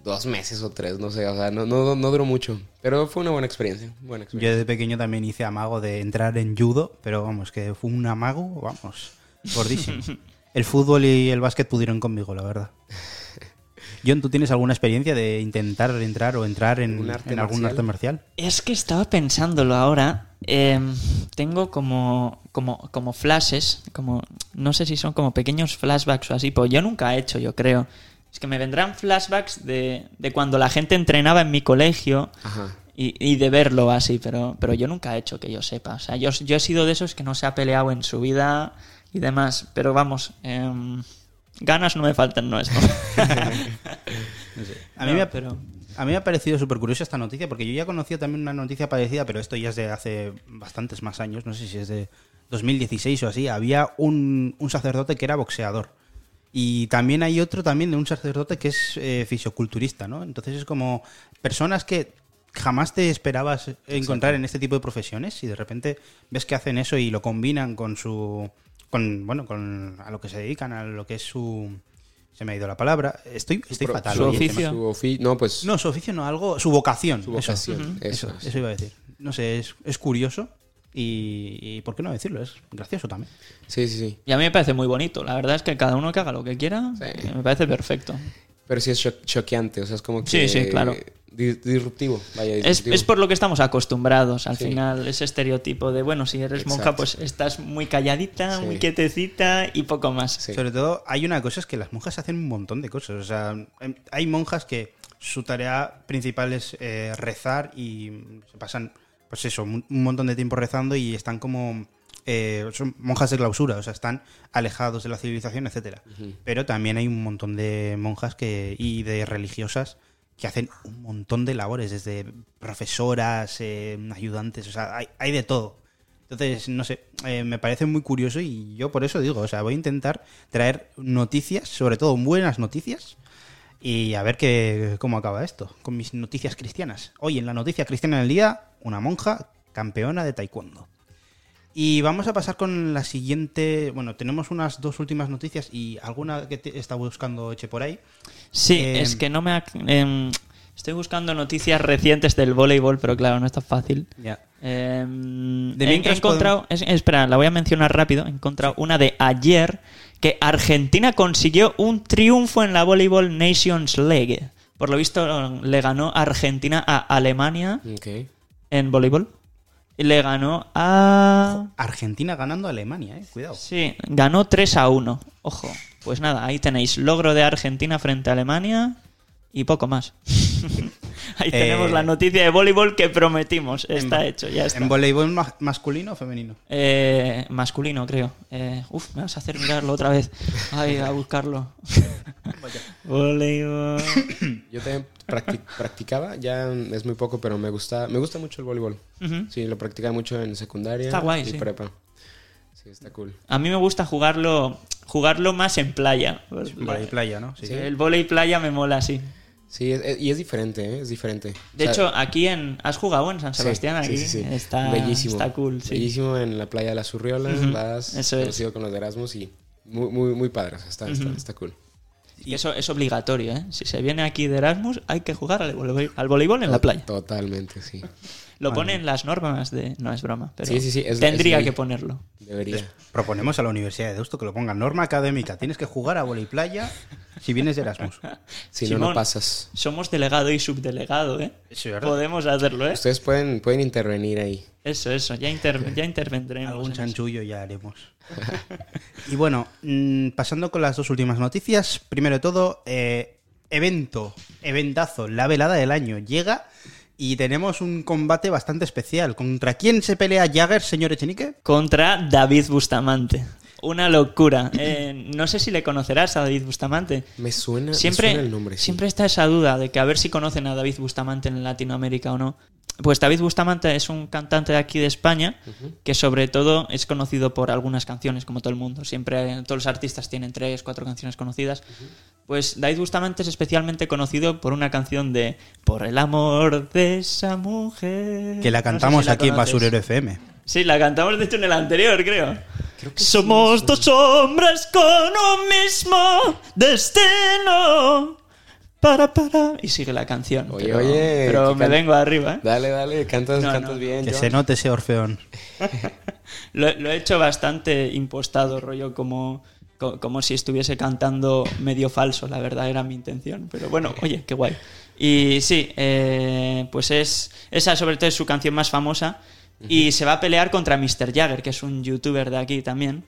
dos meses o tres, no sé, o sea, no, no, no duró mucho. Pero fue una buena experiencia, buena Yo experiencia. de pequeño también hice amago de entrar en judo, pero vamos, que fue un amago, vamos, gordísimo. El fútbol y el básquet pudieron conmigo, la verdad. John, ¿tú tienes alguna experiencia de intentar entrar o entrar en, ¿Un arte en algún arte marcial? Es que estaba pensándolo ahora. Eh, tengo como, como, como flashes, como no sé si son como pequeños flashbacks o así, pues yo nunca he hecho, yo creo. Es que me vendrán flashbacks de, de cuando la gente entrenaba en mi colegio Ajá. y, y de verlo así, pero, pero yo nunca he hecho que yo sepa. O sea, yo, yo he sido de esos que no se ha peleado en su vida y demás, pero vamos, em, ganas no me faltan, no es. ¿no? A mí, No, me ha, pero- a mí me ha parecido súper curiosa esta noticia, porque yo ya conocía también una noticia parecida, pero esto ya es de hace bastantes más años, no sé si es de 2016 o así. Había un, un sacerdote que era boxeador. Y también hay otro también de un sacerdote que es eh, fisioculturista, ¿no? Entonces es como personas que jamás te esperabas encontrar en este tipo de profesiones y de repente ves que hacen eso y lo combinan con su con bueno con a lo que se dedican a lo que es su se me ha ido la palabra estoy estoy Pro- fatal su hoy, oficio. Su ofi- no, pues no, su oficio no, algo, su vocación. su eso. vocación. Eso, Eso, eso, iba a decir. No sé, es, es curioso y, y ¿por qué no decirlo? Es gracioso también. Sí, sí, sí. Y a mí me parece muy bonito. La verdad es que cada uno que haga lo que quiera, Sí. me parece perfecto. Pero sí es cho- choqueante, o sea, es como que... Sí, sí, claro. di- disruptivo, vaya, Es, disruptivo. es por lo que estamos acostumbrados. Al Sí. final, ese estereotipo de, bueno, si eres monja, pues estás muy calladita, Sí. muy quietecita y poco más. Sí. Sobre todo, hay una cosa, es que las monjas hacen un montón de cosas. O sea, em, hay monjas que su tarea principal es eh, rezar y se pasan, pues eso, un, montón de tiempo rezando y están como... eh, son monjas de clausura, o sea, están alejados de la civilización, etcétera. Pero también hay un montón de monjas que y de religiosas que hacen un montón de labores, desde profesoras, eh, ayudantes, o sea, hay, hay de todo. Entonces, no sé, eh, me parece muy curioso y yo por eso digo, o sea, voy a intentar traer noticias, sobre todo buenas noticias, y a ver qué, cómo acaba esto, con mis noticias cristianas. Hoy en la noticia cristiana del día, una monja campeona de taekwondo. Y vamos a pasar con la siguiente. Bueno, tenemos unas dos últimas noticias y alguna que te está buscando Eche por ahí. Sí, Eh, es que no me... ha- em, estoy buscando noticias recientes del voleibol, pero claro, no es tan fácil. Ya. Em, De he- encontrado, es- espera, la voy a mencionar rápido. He encontrado una de ayer que Argentina consiguió un triunfo en la Volleyball Nations League. Por lo visto, le ganó Argentina a Alemania Ok. En voleibol. Y le ganó a. Argentina ganando a Alemania, eh. Cuidado. Sí, ganó 3 a 1. Ojo, pues nada, ahí tenéis logro de Argentina frente a Alemania y poco más. ahí tenemos Eh, la noticia de voleibol que prometimos. Está hecho, ya está. ¿En voleibol ma- masculino o femenino? Eh, masculino, creo. Eh, uf, me vas a hacer mirarlo otra vez. Ay, a buscarlo. Voleibol. Yo también practi- practicaba, ya es muy poco, pero me gusta, me gusta mucho el voleibol. Sí, lo practicaba mucho en secundaria Está guay, y sí. prepa. Sí, está cool. A mí me gusta jugarlo, jugarlo más en playa. Pues, Volei playa, ¿no? Sí. Sí, el volei playa me mola así. Sí, es- es- y es diferente, ¿eh? Es diferente. De O sea, hecho, aquí en. ¿Has jugado en San Sebastián? sí, aquí sí, sí. Está, Bellísimo. está cool, sí. Bellísimo en la playa de las Urriolas, Ujú, vas eso es. conocido con los de Erasmus y muy, muy, muy padre. o sea, está, está, está cool. Y eso es obligatorio, ¿eh? Si se viene aquí de Erasmus, hay que jugar al voleibol, al voleibol en la playa. Totalmente, sí. Lo ponen las normas de. No es broma, pero. Sí, sí, sí, es- tendría es que ponerlo. Debería. Proponemos a la Universidad de Deusto que lo ponga norma académica. Tienes que jugar a volei playa si vienes de Erasmus. Si no, Simón. no pasas. Somos delegado y subdelegado, ¿eh? Sí, ¿verdad? Podemos hacerlo, ¿eh? Ustedes pueden, pueden intervenir ahí. Eso, eso. Ya, inter- ya intervendremos. Algún eso. chanchullo ya haremos. y bueno, mm, pasando con las dos últimas noticias. Primero de todo, eh, evento, eventazo, la velada del año. Llega y tenemos un combate bastante especial. ¿Contra quién se pelea Jagger, señor Echenique? Contra David Bustamante. Una locura. Eh, no sé si le conocerás a David Bustamante. Me suena, me Siempre, suena el nombre. sí. siempre está esa duda de que a ver si conocen a David Bustamante en Latinoamérica o no. Pues David Bustamante es un cantante de aquí de España que sobre todo es conocido por algunas canciones, como todo el mundo. Siempre todos los artistas tienen tres, cuatro canciones conocidas. Pues David Bustamante es especialmente conocido por una canción de Por el amor de esa mujer. Que la No sé cantamos si la aquí en. Basurero FM. Sí, la cantamos de hecho en el anterior, creo. Creo que sí, Somos me dos hombres con un mismo destino. Para, para. Y sigue la canción. Oye, pero, oye, Pero me vengo arriba, ¿eh? Dale, dale, cantas, No, cantas no. bien. Que John. se note ese orfeón. Lo, lo he hecho bastante impostado, rollo, como, co- como si estuviese cantando medio falso, la verdad era mi intención. Pero bueno, oye, qué guay. Y sí, eh, pues es esa sobre todo es su canción más famosa. Y se va a pelear contra Mr. Jagger, que es un youtuber de aquí también.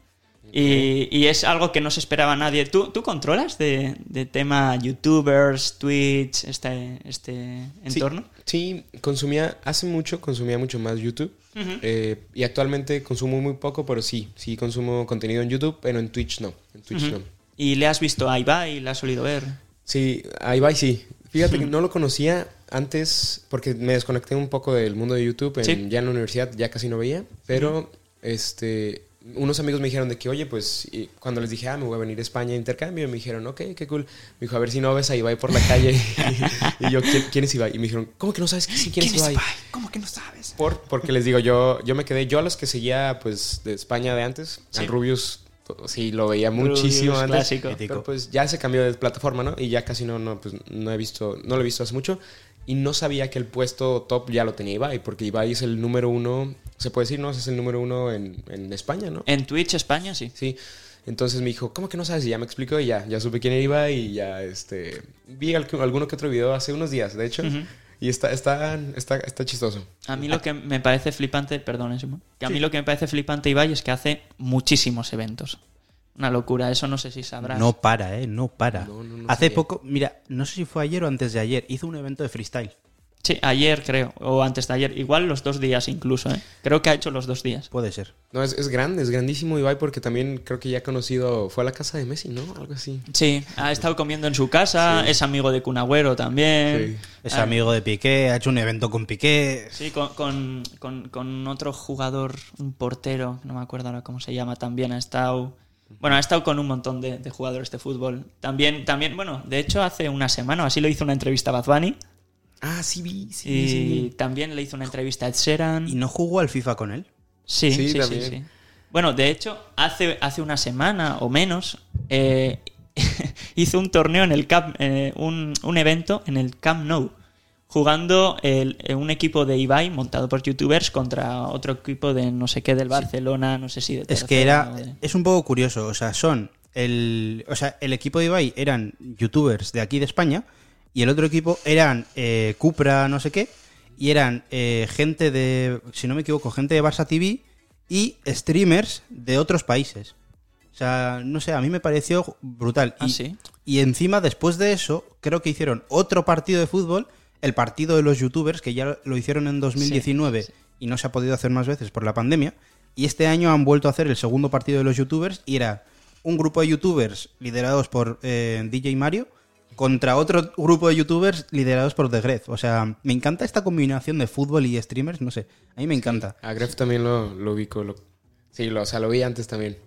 Y, y es algo que no se esperaba nadie. ¿Tú, tú controlas de, de tema youtubers, Twitch, este, este entorno? Sí, consumía, hace mucho consumía mucho más YouTube. Eh, y actualmente consumo muy poco, pero sí, sí consumo contenido en YouTube, pero en Twitch no. En Twitch no. ¿Y le has visto a Ibai? ¿Le has solido ver? Sí, va y sí. Fíjate que no lo conocía antes porque me desconecté un poco del mundo de YouTube. en- Sí. Ya en la universidad ya casi no veía. Pero este unos amigos me dijeron de que, oye, pues y cuando les dije, ah, me voy a venir a España a intercambio, me dijeron, ok, qué cool. Me dijo, a ver si no ves a Ibai por la calle. y yo, ¿quién, quién es Ibai? Y me dijeron, ¿cómo que no sabes quién, quién es Ibai? ¿Cómo que no sabes? Por, porque les digo, yo, yo me quedé, yo a los que seguía pues de España de antes, Sí. al Rubius, sí, lo veía Rubius, muchísimo antes. clásico. Pero pues ya se cambió de plataforma, ¿no? Y ya casi no, no, pues, no he visto, no lo he visto hace mucho. Y no sabía que el puesto top ya lo tenía Ibai, porque Ibai es el número uno, se puede decir, ¿no? Es el número uno en, en España, ¿no? En Twitch España, sí. Sí. Entonces me dijo, ¿cómo que no sabes? Y ya me explicó y ya, ya supe quién era Ibai y ya, este, vi al- alguno que otro video hace unos días, de hecho. Y está, está, está, está chistoso. A mí lo que me parece flipante, perdón, Simón, que a mí lo que me parece flipante Ibai es que hace muchísimos eventos. Una locura, eso no sé si sabrás. No para, ¿eh? No para. No, no, no Hace sabía. poco, mira, no sé si fue ayer o antes de ayer, hizo un evento de freestyle. Sí, ayer creo, o antes de ayer, igual los dos días incluso, ¿eh? Creo que ha hecho los dos días. Puede ser. No, es, es grande, es grandísimo Ibai porque también creo que ya ha conocido, fue a la casa de Messi, ¿no? Algo así. Sí, ha estado comiendo en su casa, Sí. es amigo de Cunagüero también. Sí. Es Ah, amigo de Piqué, ha hecho un evento con Piqué. Sí, con, con- con- con otro jugador, un portero, no me acuerdo ahora cómo se llama, también ha estado... Bueno, ha estado con un montón de, de jugadores de fútbol. También, también, bueno, de hecho hace una semana o así lo hizo una entrevista a Bad Bunny Ah, sí vi, sí, y sí vi. también le hizo una entrevista a Ed Sheeran. ¿Y no jugó al FIFA con él? Sí, Sí, sí, sí. Bueno, de hecho, hace, hace una semana o menos eh, hizo un torneo en el Camp, eh, un, un evento en el Camp Nou, jugando el- un equipo de Ibai montado por youtubers contra otro equipo de no sé qué del Barcelona, no sé si de Es que era. de- Es un poco curioso. O sea, son. El, o sea, el equipo de Ibai eran youtubers de aquí de España. Y el otro equipo eran eh, Cupra, no sé qué. Y eran eh, gente de. Si no me equivoco, gente de Barça TV. Y streamers de otros países. O sea, no sé, a mí me pareció brutal. Ah, y, sí. y encima, después de eso, creo que hicieron otro partido de fútbol, el partido de los youtubers, que ya lo hicieron en 2019 y no se ha podido hacer más veces por la pandemia. Y este año han vuelto a hacer el segundo partido de los youtubers y era un grupo de youtubers liderados por eh, DJ Mario contra otro grupo de youtubers liderados por The Gref. O sea, me encanta esta combinación de fútbol y streamers, no sé, a mí me encanta. A Gref también lo, lo ubico. Lo, sí, lo, o sea, lo vi antes también.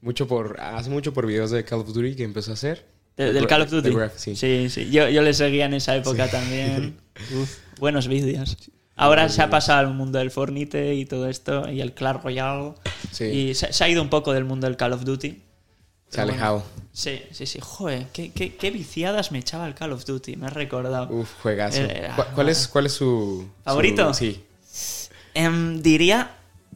Mucho por, hace mucho por videos de Call of Duty que empezó a hacer. De- del Call of Duty. Sí. sí, sí. Yo, yo le seguía en esa época también. Uf, buenos vídeos. Ahora se ha pasado al mundo del Fornite y todo esto, y el Clash Royale. Sí. Y se, se ha ido un poco del mundo del Call of Duty. Se ha alejado. Sí, sí, sí. Joder, qué, qué, qué viciadas me echaba el Call of Duty, me has recordado. Uf, juegazo. Era- ¿Cuál, cuál es, ¿Cuál es su... ¿Favorito? su- sí, Em, diría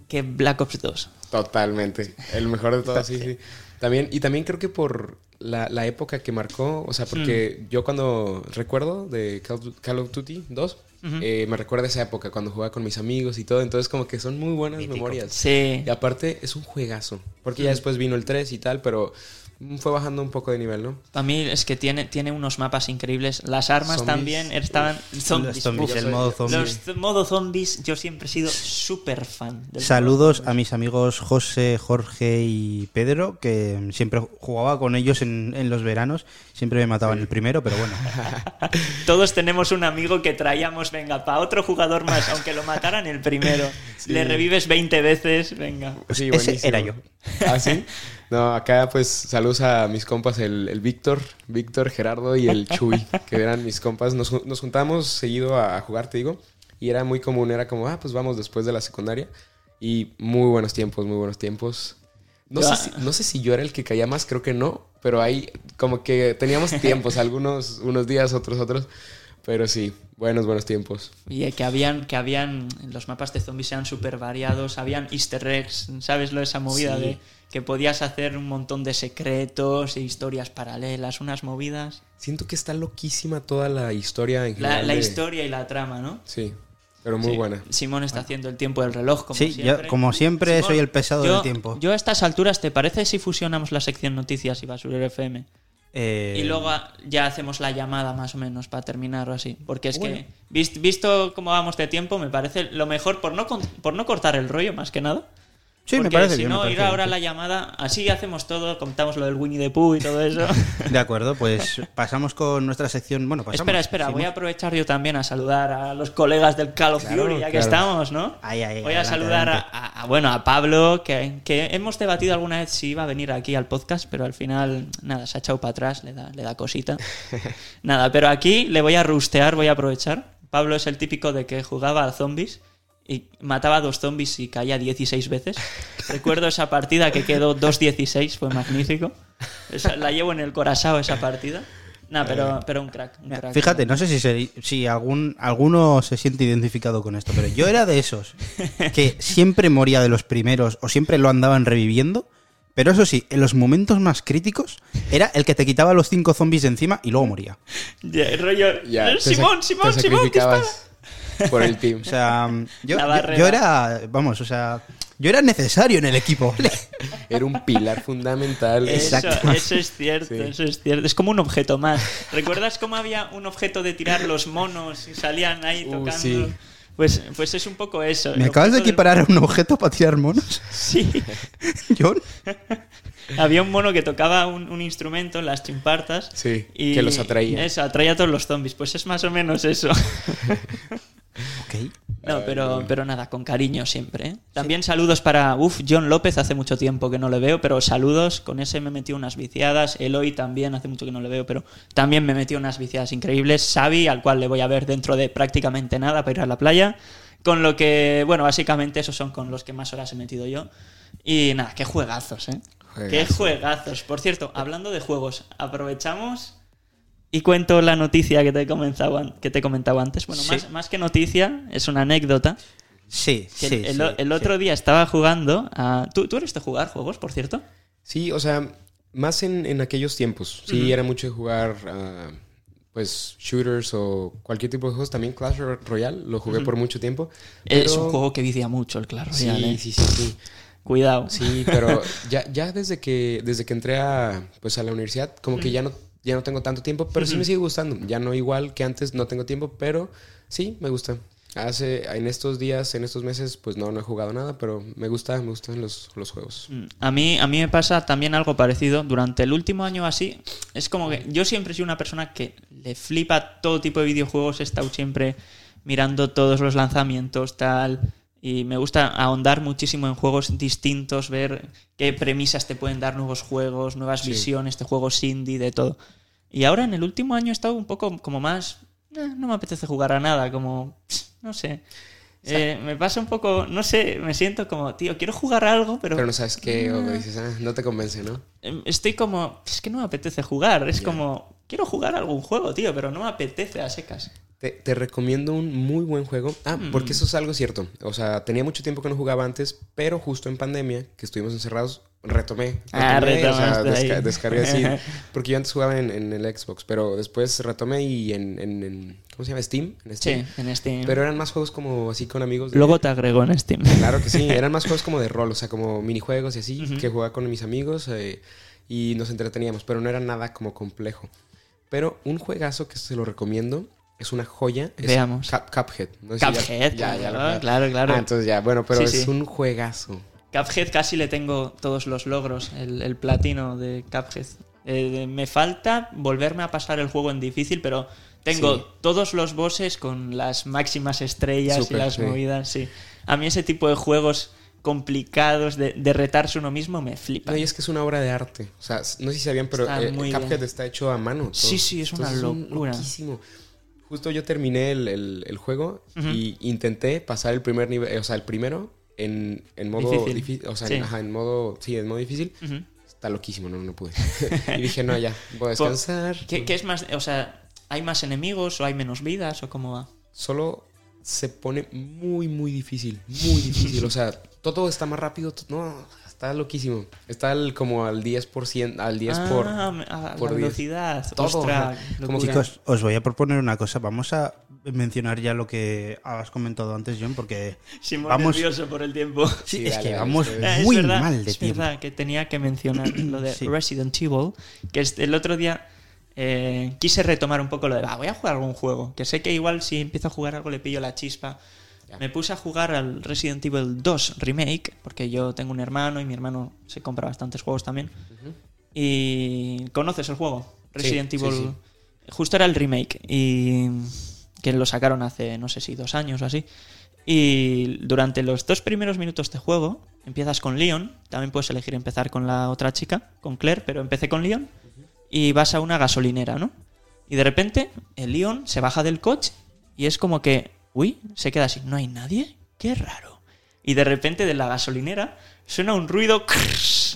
que Black Ops 2. totalmente. El mejor de todos, sí, sí. También, y también creo que por la, la época que marcó, o sea, porque Hmm. yo cuando recuerdo de Call, of- Call of Duty 2, eh, me recuerda esa época cuando jugaba con mis amigos y todo, entonces como que son muy buenas memorias. Sí. Y aparte es un juegazo, porque ya después vino el 3 y tal, pero fue bajando un poco de nivel, ¿no? Para mí es que tiene, tiene unos mapas increíbles. Las armas Zombies. también estaban... Zombies. Los zombies, uf. el modo zombie. Los modo zombies, yo siempre he sido súper fan. del Saludos a mis amigos José, Jorge y Pedro, que siempre jugaba con ellos en, en los veranos. Siempre me mataban el primero, pero bueno. Todos tenemos un amigo que traíamos, venga, para otro jugador más, aunque lo mataran el primero. Le revives 20 veces, venga. Sí, ese buenísimo. era yo. ¿Ah, sí? No, acá pues saludos a mis compas, el, el Víctor, Víctor, Gerardo y el Chuy, que eran mis compas. Nos, nos juntamos seguido a, a jugar, te digo, y era muy común, era como, ah, pues vamos después de la secundaria. Y muy buenos tiempos, muy buenos tiempos. No, sé si, no sé si yo era el que caía más, creo que no, pero ahí como que teníamos tiempos, algunos unos días, otros otros, pero sí, buenos, buenos tiempos. Y eh, que habían, que habían, los mapas de zombies eran súper variados, habían easter eggs, ¿sabes lo de esa movida Sí. de que podías hacer un montón de secretos e historias paralelas, unas movidas? Siento que está loquísima toda la historia en La, general. la de- historia y la trama, ¿no? Sí, pero muy Sí. buena. Simón está haciendo el tiempo del reloj, como Sí, siempre. yo, como siempre, Simón, soy el pesado yo- del tiempo. Yo a estas alturas, ¿te parece si fusionamos la sección noticias y Basurero FM? Eh, Y luego ya hacemos la llamada más o menos para terminar o así. Porque es que, vis- visto cómo vamos de tiempo, me parece lo mejor por no, por no cortar el rollo más que nada. Sí, me Porque parece si bien, me no, parece ir bien, ahora la llamada, así hacemos todo, contamos lo del Winnie the Pooh y todo eso. De acuerdo, pues pasamos con nuestra sección. Bueno, pasamos. espera, espera, voy a aprovechar yo también a saludar a los colegas del Call of Claro, Duty, ya que claro. estamos, ¿no? Voy a adelante, saludar a, adelante. a- a- bueno, a Pablo, que, que hemos debatido alguna vez si iba a venir aquí al podcast, pero al final, nada, se ha echado para atrás, le da, le da cosita. nada, pero aquí le voy a rustear, voy a aprovechar. Pablo es el típico de que jugaba a zombies y mataba a dos zombies y caía 16 veces. Recuerdo esa partida que quedó 2-16, fue magnífico. Esa- la llevo en el corazón esa partida. Nah, pero, pero un crack. un Mira, crack. Fíjate, no sé si, se- si algún, alguno se siente identificado con esto, pero yo era de esos que siempre moría de los primeros o siempre lo andaban reviviendo. Pero eso sí, en los momentos más críticos era el que te quitaba los cinco zombies de encima y luego moría. Ya, el rollo. Eh, Ya, te Simón, Simón, Simón, dispara. Por el team. O sea, yo, La yo- yo era, vamos, o sea, yo era necesario en el equipo. ¿vale? Era un pilar fundamental. Eso, Exacto. eso es cierto, Sí. eso es cierto. Es como un objeto más. ¿Recuerdas cómo había un objeto de tirar los monos y salían ahí Uh, tocando? sí. Pues, pues es un poco eso. ¿Me acabas de del- equiparar a un objeto para tirar monos? Sí. John. Había un mono que tocaba un, un instrumento, las chimpartas. Sí, y que los atraía. Eso, atraía a todos los zombies. Pues es más o menos eso. Ok. No, pero, pero nada, con cariño siempre. ¿eh? También saludos para, uf, John López, hace mucho tiempo que no le veo, pero saludos, con ese me metí unas viciadas. Eloy también, hace mucho que no le veo, pero también me metí unas viciadas increíbles. Xavi, al cual le voy a ver dentro de prácticamente nada para ir a la playa. Con lo que, bueno, básicamente esos son con los que más horas he metido yo. Y nada, qué juegazos, ¿eh? Qué juegazos. Por cierto, hablando de juegos, aprovechamos y cuento la noticia que te he que te he comentado antes. Bueno, Sí. más, más que noticia, es una anécdota. Sí, Que sí. el, el- sí, el sí. otro día estaba jugando a... ¿Tú, ¿Tú eres de jugar juegos, por cierto? Sí, o sea, más en, en aquellos tiempos. Sí, era mucho de jugar, ah, pues, shooters o cualquier tipo de juegos. También Clash Royale lo jugué por mucho tiempo. Es pero- un juego que vicia mucho el Clash Sí, Royale. ¿eh? sí, sí, sí. Cuidado. Sí, pero ya, ya desde que desde que entré a, pues a la universidad, como que ya no, ya no tengo tanto tiempo, pero sí me sigue gustando. Ya no igual que antes, no tengo tiempo, pero sí, me gusta. Hace, en estos días, en estos meses, pues no, no he jugado nada, pero me gusta, me gustan los, los juegos. Mm, A mí, a mí me pasa también algo parecido. Durante el último año así, es como que yo siempre he sido una persona que le flipa todo tipo de videojuegos. He estado siempre mirando todos los lanzamientos, tal. Y me gusta ahondar muchísimo en juegos distintos, ver qué premisas te pueden dar nuevos juegos, nuevas Sí. visiones de juegos indie, de todo. Y ahora en el último año he estado un poco como más... "Eh, no me apetece jugar a nada, como... No sé. Eh, me pasa un poco, no sé, me siento como, tío, quiero jugar a algo, pero, Pero no sabes qué, o dices, ah, no te convence, ¿no? em, estoy como, es que no me apetece jugar, es como, quiero jugar a algún juego, tío, pero no me apetece a secas. Te, te recomiendo un muy buen juego. Ah, Mm. porque eso es algo cierto. O sea, tenía mucho tiempo que no jugaba antes, pero justo en pandemia, que estuvimos encerrados, retomé. Ah, retomé, o sea, retomaste descargué así. Porque yo antes jugaba en, en el Xbox, pero después retomé y en, en- en- ¿cómo se llama? Steam. En Steam. Sí, en Steam. Pero eran más juegos como así con amigos. de- Luego te agrego en Steam. Claro que sí, eran más juegos como de rol, o sea, como minijuegos y así, que jugaba con mis amigos eh, y nos entreteníamos, pero no era nada como complejo. Pero un juegazo que se lo recomiendo es una joya. Es Veamos. Cup- Cuphead. No sé si ya- Cuphead, ya, ya lo claro, claro. Ah, entonces ya, bueno, pero Sí, es sí. un juegazo. Cuphead casi le tengo todos los logros, el, el platino de Cuphead. Eh, me falta volverme a pasar el juego en difícil, pero tengo Sí. todos los bosses con las máximas estrellas y las movidas, sí. A mí ese tipo de juegos complicados de, de retarse uno mismo me flipa. No, y es que es una obra de arte. O sea, no sé si sabían, pero Está eh, muy Cuphead está hecho a mano. todo. Sí, sí, es una Entonces, locura. loquísimo. Justo yo terminé el, el- el juego Ujú. y intenté pasar el primer nivel, o sea, el primero en, en modo Difícil. difícil. O sea, Sí. en, ajá, en modo, sí, en modo difícil. Ujú. Está loquísimo, no, no pude. y dije, no, ya, voy a descansar. ¿Qué, qué es más? O sea, ¿hay más enemigos o hay menos vidas o cómo va? Solo se pone muy, muy difícil. Muy difícil. o sea, todo está más rápido. No, está loquísimo. Está como al 10%, al 10 por... Ah, me- a por la 10. velocidad. Todo, Ostras. Como Chicos, os voy a proponer una cosa. Vamos a mencionar ya lo que has comentado antes, John, porque Simón vamos- nervioso por el tiempo. sí, Sí, es dale, que vamos es muy verdad, mal de es tiempo. verdad que tenía que mencionar lo de Sí. Resident Evil, que es- el otro día eh, quise retomar un poco lo de, "Va, voy a jugar algún juego, que sé que igual si empiezo a jugar algo le pillo la chispa. Ya. Me puse a jugar al Resident Evil 2 Remake, porque yo tengo un hermano y mi hermano se compra bastantes juegos también. Y conoces el juego, Resident sí, Evil. sí. Justo era el remake y que lo sacaron hace no sé si dos años o así. Y durante los dos primeros minutos de juego empiezas con Leon. También puedes elegir empezar con la otra chica, con Claire, pero empecé con Leon. Y vas a una gasolinera, ¿no? Y de repente el Leon se baja del coche y es como que, uy, se queda así, ¿no hay nadie? Qué raro. Y de repente de la gasolinera suena un ruido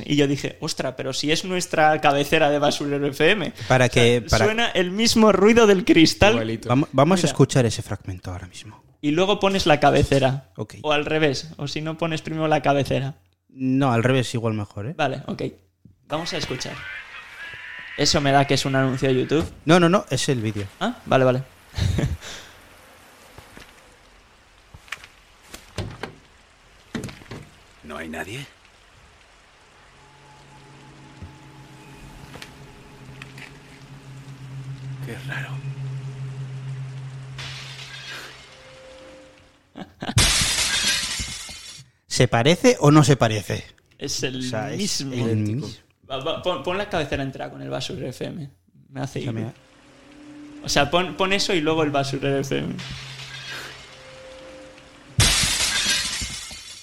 y yo dije, ostra, pero si es nuestra cabecera de Basurero FM. Para que- O sea, para- Suena el mismo ruido del cristal Igualito. Vamos, vamos a escuchar ese fragmento ahora mismo. y luego pones la cabecera. O al revés, o si no pones primero la cabecera. No, al revés, igual mejor, ¿eh? Vale, ok. Vamos a escuchar. Eso me da que es un anuncio de YouTube. No, no, no, es el vídeo. Ah, vale, vale. ¿No hay nadie? Qué raro. ¿Se parece o no se parece? Es el O sea, es el mismo. Va, va, pon, pon la cabecera entera con el Basurero FM. Me hace ir. O sea, pon, pon eso y luego el Basurero FM.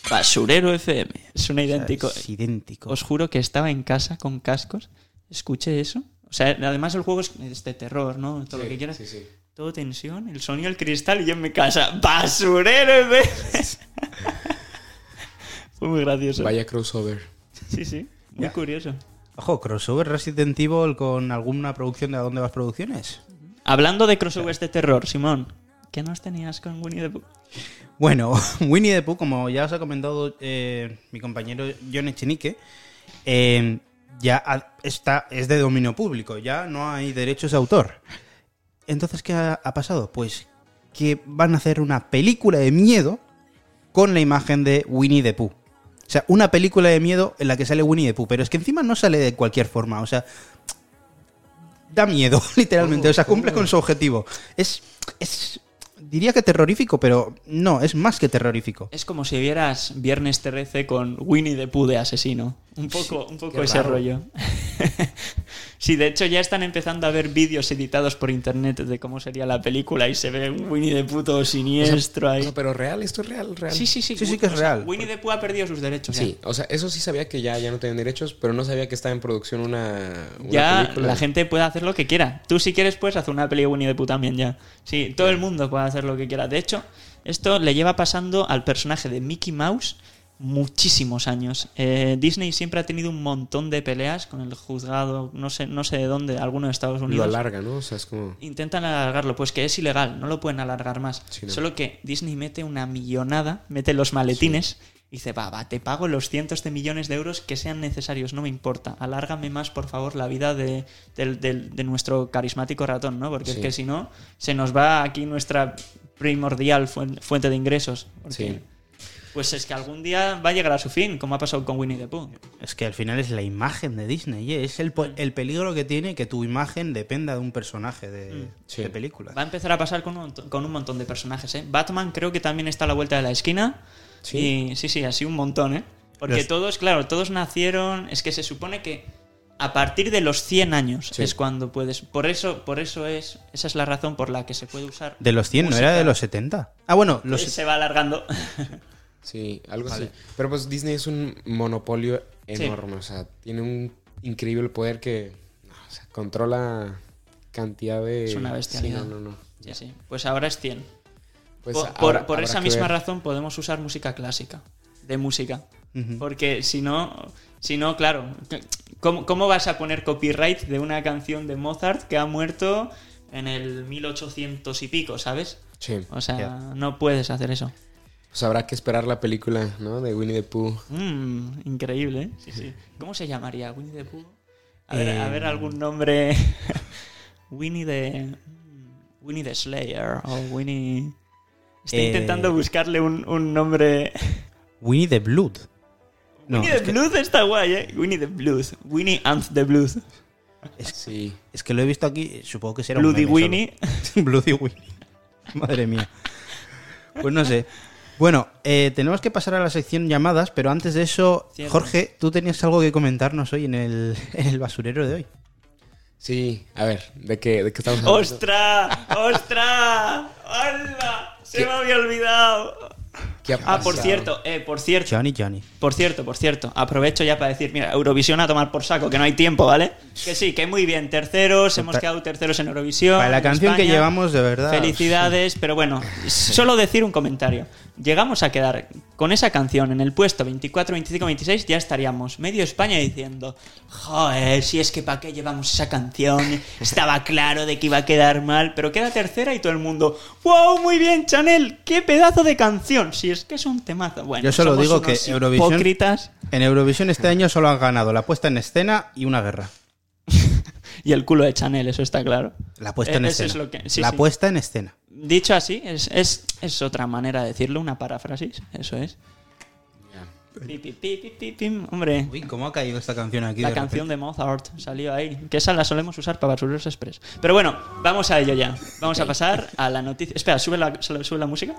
Basurero FM. Suena o sea, idéntico. es idéntico. Os juro que estaba en casa con cascos. Escuché eso. O sea, además el juego es es de terror, ¿no? Todo lo que quieras. Sí, sí. todo tensión, el sonido del cristal y yo en mi casa, basurero, ¿eh? Fue muy gracioso. Vaya crossover. Sí, sí, muy curioso. Ojo, crossover Resident Evil con alguna producción de ¿A dónde vas producciones? Hablando de crossovers de terror, Simón, ¿qué nos tenías con Winnie the Pooh? Bueno, Winnie the Pooh, como ya os ha comentado eh, mi compañero John Echenique, eh, ya está, es de dominio público, ya no hay derechos de autor. Entonces, ¿qué ha, ha pasado? Pues que van a hacer una película de miedo con la imagen de Winnie the Pooh. O sea, una película de miedo en la que sale Winnie the Pooh, pero es que encima no sale de cualquier forma, o sea, da miedo, literalmente, o sea, cumple con su objetivo. Es, es, diría que terrorífico, pero no, es más que terrorífico. Es como si vieras Viernes 13 con Winnie the Pooh de asesino. Un poco, un poco qué ese raro. rollo. sí, de hecho ya están empezando a ver vídeos editados por internet de cómo sería la película y se ve un Winnie the Pooh siniestro O ahí. sea, pero real, esto es real, real. Sí, sí, sí. Sí, sí que es O sea, real. Winnie the Pooh ha perdido sus derechos. ya. Sí, o sea, eso sí sabía que ya, ya no tenían derechos, pero no sabía que estaba en producción una, una Ya película. la gente puede hacer lo que quiera. Tú si quieres puedes hacer una peli de Winnie the Pooh también ya. Sí, todo el mundo puede hacer lo que quiera. De hecho, esto le lleva pasando al personaje de Mickey Mouse muchísimos años. Eh, Disney siempre ha tenido un montón de peleas con el juzgado, no sé, no sé de dónde, alguno de Estados Lo Unidos. alarga, ¿no? O sea, es como... Intentan alargarlo, pues que es ilegal, no lo pueden alargar más. Sí, no. Solo que Disney mete una millonada, mete los maletines y dice, va, va, te pago los cientos de millones de euros que sean necesarios, no me importa. Alárgame más, por favor, la vida de, de nuestro carismático ratón, ¿no? Porque es que si no, se nos va aquí nuestra primordial fuen- fuente de ingresos. Porque. Pues es que algún día va a llegar a su fin, como ha pasado con Winnie the Pooh. Es que al final es la imagen de Disney, ¿eh? es el, po- el peligro que tiene que tu imagen dependa de un personaje de, Sí. de película. Va a empezar a pasar con un, montón- con un montón de personajes, ¿eh? Batman creo que también está a la vuelta de la esquina. Sí. Y sí, sí, así un montón, ¿eh? Porque Los- todos, claro, todos nacieron. Es que se supone que a partir de los 100 años Sí. es cuando puedes. Por eso, por eso es. Esa es la razón por la que se puede usar. De los 100, ¿no era de los 70? Ah, bueno, los... Se va alargando. Sí, algo así. Pero pues Disney es un monopolio Sí. enorme. O sea, tiene un increíble poder que no, o sea, controla cantidad de... Es una Sí, bestialidad. no, no, no. sí, sí. Pues ahora es 100. Pues por esa misma ver. razón podemos usar música clásica. De música. Porque si no, si no, claro, ¿cómo, cómo vas a poner copyright de una canción de Mozart que ha muerto en el 1800 y pico, ¿sabes? Sí. O sea, no puedes hacer eso. Pues habrá que esperar la película, ¿no? De Winnie the Pooh. Mm, increíble, ¿eh? Sí, sí. ¿Cómo se llamaría? ¿Winnie the Pooh? A ver, a Eh, ver algún nombre. Winnie the. Winnie the Slayer o Winnie. Estoy Eh, intentando buscarle un, un nombre. Winnie the Blood. No, Winnie es the que, Blues está guay, ¿eh? Winnie the Blues. Winnie and the Blues. Sí. es que lo he visto aquí, supongo que será Bloody un meme Winnie. Bloody Winnie. Madre mía. Pues no sé. Bueno, eh, tenemos que pasar a la sección llamadas, pero antes de eso, Cierto. Jorge, tú tenías algo que comentarnos hoy en el, en el basurero de hoy. Sí, a ver, ¿de qué, de qué estamos hablando? ¡Ostras! ¡Ostras! ¡Hala! Se ¿Qué? me había olvidado. ¿Qué ha Ah, por cierto, eh, por cierto. Johnny, Johnny. Por cierto, por cierto, aprovecho ya para decir, mira, Eurovisión a tomar por saco, que no hay tiempo, ¿vale? Que sí, que muy bien, terceros, hemos Pa- quedado terceros en Eurovisión. Para la canción que llevamos, de verdad. Felicidades, pero bueno, solo decir un comentario. Llegamos a quedar con esa canción en el puesto 24, 25, 26, ya estaríamos medio España diciendo, joder, si es que para qué llevamos esa canción, estaba claro de que iba a quedar mal, pero queda tercera y todo el mundo, wow, muy bien, Chanel, qué pedazo de canción, si es que es un temazo. Bueno, Yo solo somos digo que Eurovisión- hipócritas En Eurovisión este año solo han ganado la puesta en escena y una guerra. y el culo de Chanel, eso está claro. La puesta en Eh, eso escena. es lo que- sí, la sí. puesta en escena. Dicho así, es, es, es otra manera de decirlo, una paráfrasis, eso es. Pi, pi, pi, pi, pi, pim. Hombre, Uy, ¿cómo ha caído esta canción aquí? la de canción repente? de Mozart salió ahí. Que esa la solemos usar para Basureros Express. Pero bueno, vamos a ello ya. Vamos a pasar a la noticia. Espera, sube la, sube la música.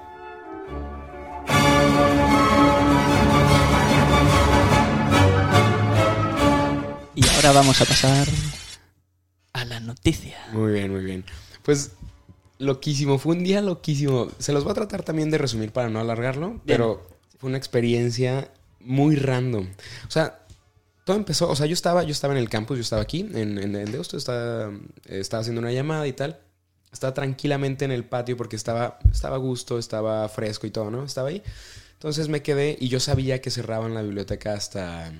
Y ahora vamos a pasar a la noticia. Muy bien, muy bien. Pues loquísimo, fue un día loquísimo. Se los voy a tratar también de resumir para no alargarlo, pero fue una experiencia muy random. O sea, todo empezó, o sea, yo estaba, yo estaba en el campus, yo estaba aquí, en, en, en Deusto, estaba, estaba haciendo una llamada y tal. estaba tranquilamente en el patio porque estaba, estaba a gusto, estaba fresco y todo, ¿no? Estaba ahí. Entonces me quedé y yo sabía que cerraban la biblioteca hasta,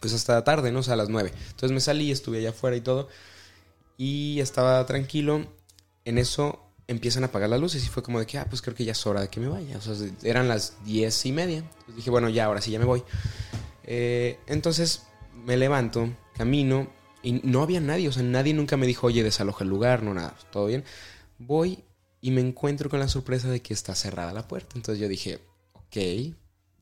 pues hasta tarde, ¿no? O sea, a las 9. Entonces me salí, estuve allá afuera y todo. Y estaba tranquilo. En eso empiezan a apagar las luces y fue como de que, ah, pues creo que ya es hora de que me vaya. O sea, eran las diez y media. Entonces dije, bueno, ya, ahora sí, ya me voy. Eh, entonces me levanto, camino y no había nadie. O sea, nadie nunca me dijo, oye, desaloja el lugar, no nada, todo bien. Voy y me encuentro con la sorpresa de que está cerrada la puerta. Entonces yo dije, ok,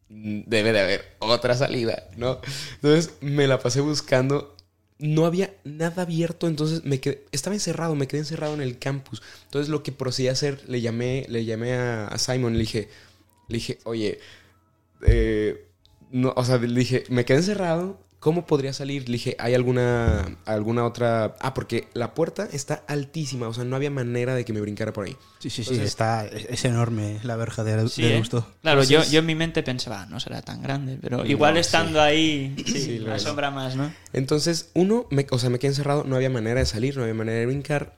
debe de haber otra salida, ¿no? Entonces me la pasé buscando. No había nada abierto, entonces me quedé, estaba encerrado, me quedé encerrado en el campus. Entonces lo que procedí a hacer, le llamé, le llamé a, Simon, le dije, le dije, oye, eh, no, o sea, le dije, me quedé encerrado, ¿cómo podría salir? Le dije, ¿hay alguna, alguna otra? Ah, porque la puerta está altísima, o sea, no había manera de que me brincara por ahí. Sí, sí, sí, está, es es enorme la verja de, Sí, de ¿eh? gusto. Claro, yo, Entonces- yo en mi mente pensaba, "Ah, no será tan grande, pero igual No, estando ahí, sí, es. asombra más, ¿no? Entonces, uno, me, o sea, me quedé encerrado, no había manera de salir, no había manera de brincar,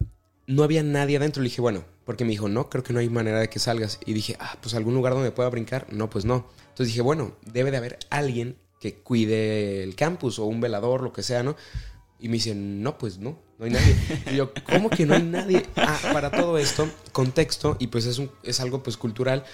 no había nadie adentro. Le dije, bueno, porque me dijo, no, creo que no hay manera de que salgas. Y dije, ah, pues algún lugar donde pueda brincar. No, pues no. Entonces dije, bueno, debe de haber alguien que cuide el campus o un velador, lo que sea, ¿no? Y me dicen, no, pues no, no hay nadie. Y yo, ¿cómo que no hay nadie? Ah, para todo esto, contexto, y pues es, un- es algo pues cultural.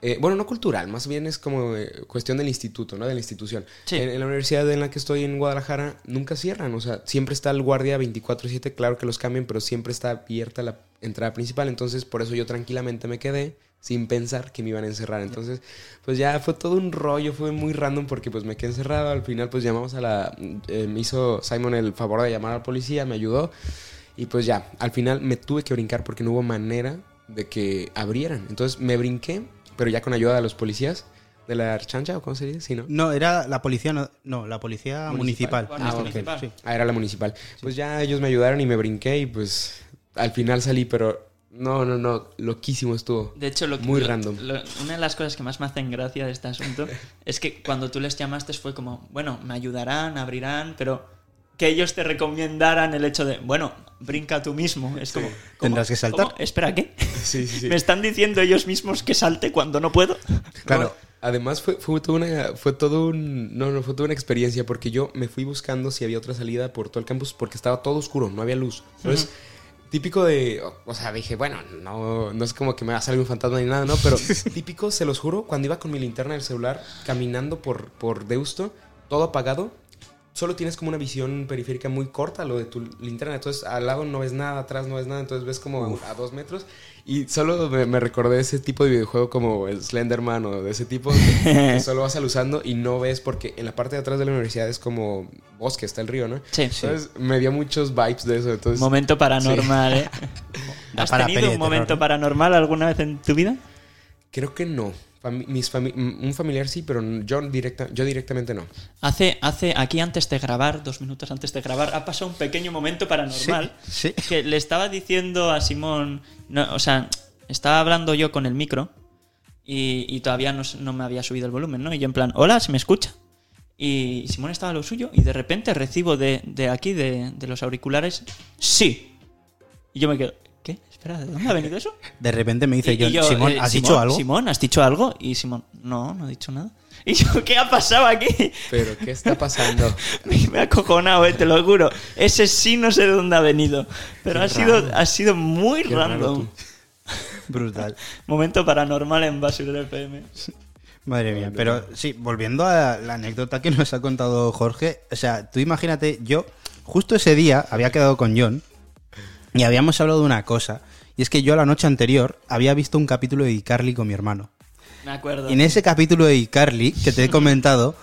Eh, bueno, no cultural, más bien es como eh, cuestión del instituto, ¿no? De la institución. Sí. En, en la universidad en la que estoy en Guadalajara nunca cierran, o sea, siempre está el guardia 24/7, claro que los cambian, pero siempre está abierta la entrada principal, entonces por eso yo tranquilamente me quedé sin pensar que me iban a encerrar. Entonces, pues ya fue todo un rollo, fue muy random porque pues me quedé encerrado, al final pues llamamos a la eh, me hizo Simon el favor de llamar a la policía, me ayudó y pues ya, al final me tuve que brincar porque no hubo manera de que abrieran. Entonces me brinqué, pero ya con ayuda de los policías de la Archancha o cómo se dice, ¿sí, no? No, era la policía, no, no, la policía municipal. Ah, sí. Ah, era la municipal. Pues ya ellos me ayudaron y me brinqué y pues al final salí, pero no, no, no, loquísimo estuvo. De hecho, lo que- Muy lo- random. lo- una de las cosas que más me hacen gracia de este asunto es que cuando tú les llamaste fue como, bueno, me ayudarán, abrirán, pero que ellos te recomendaran el hecho de, bueno, brinca tú mismo. Es como, ¿cómo? Tendrás que saltar. ¿Cómo? Espera, ¿qué? Sí, sí, sí. ¿Me están diciendo ellos mismos que salte cuando no puedo? Claro. No, además fue, fue todo una, fue todo un, no, no, fue toda una experiencia porque yo me fui buscando si había otra salida por todo el campus porque estaba todo oscuro, no había luz. Entonces, típico de, o sea, dije, bueno, no, no es como que me va a salir un fantasma ni nada, ¿no? Pero típico, se los juro, cuando iba con mi linterna del celular caminando por, por Deusto, todo apagado, solo tienes como una visión periférica muy corta, lo de tu linterna. Entonces, al lado no ves nada, atrás no ves nada, entonces ves como a dos metros. Y solo me, me recordé ese tipo de videojuego como el Slenderman o de ese tipo que, que solo vas alusando y no ves porque en la parte de atrás de la universidad es como bosque, está el río, ¿no? Sí. Entonces, me dio muchos vibes de eso. Entonces, Momento paranormal, ¿eh? ¿Has para tenido un momento terror, ¿eh? paranormal alguna vez en tu vida? creo que no. Fami- mis fami- un familiar sí, pero yo, directa, yo directamente no. Hace, hace, aquí antes de grabar, dos minutos antes de grabar, ha pasado un pequeño momento paranormal. Sí, sí. Que le estaba diciendo a Simón, no, o sea, estaba hablando yo con el micro y, y todavía no, no me había subido el volumen, ¿no? Y yo en plan, hola, ¿se me escucha? Y Simón estaba a lo suyo y de repente recibo de, de aquí, de, de los auriculares, sí. Y yo me quedo. Espera, ¿de dónde ha venido eso? De repente me dice Y- y John, yo, Simón, eh, ¿has Simón, dicho algo? Simón, ¿has dicho algo? Y Simón, no, no he dicho nada. Y yo, ¿qué ha pasado aquí? Pero, ¿qué está pasando? Me, me ha acojonado, eh, te lo juro. Ese sí no sé de dónde ha venido. Pero Qué ha sido, raro. ha sido muy Qué raro random. Brutal. Momento paranormal en Basurero FM. Madre mía, pero sí, volviendo a la anécdota que nos ha contado Jorge, o sea, tú imagínate, yo justo ese día había quedado con John y habíamos hablado de una cosa, y es que yo la noche anterior había visto un capítulo de iCarly con mi hermano. Me acuerdo. Y en ese capítulo de iCarly que te he comentado,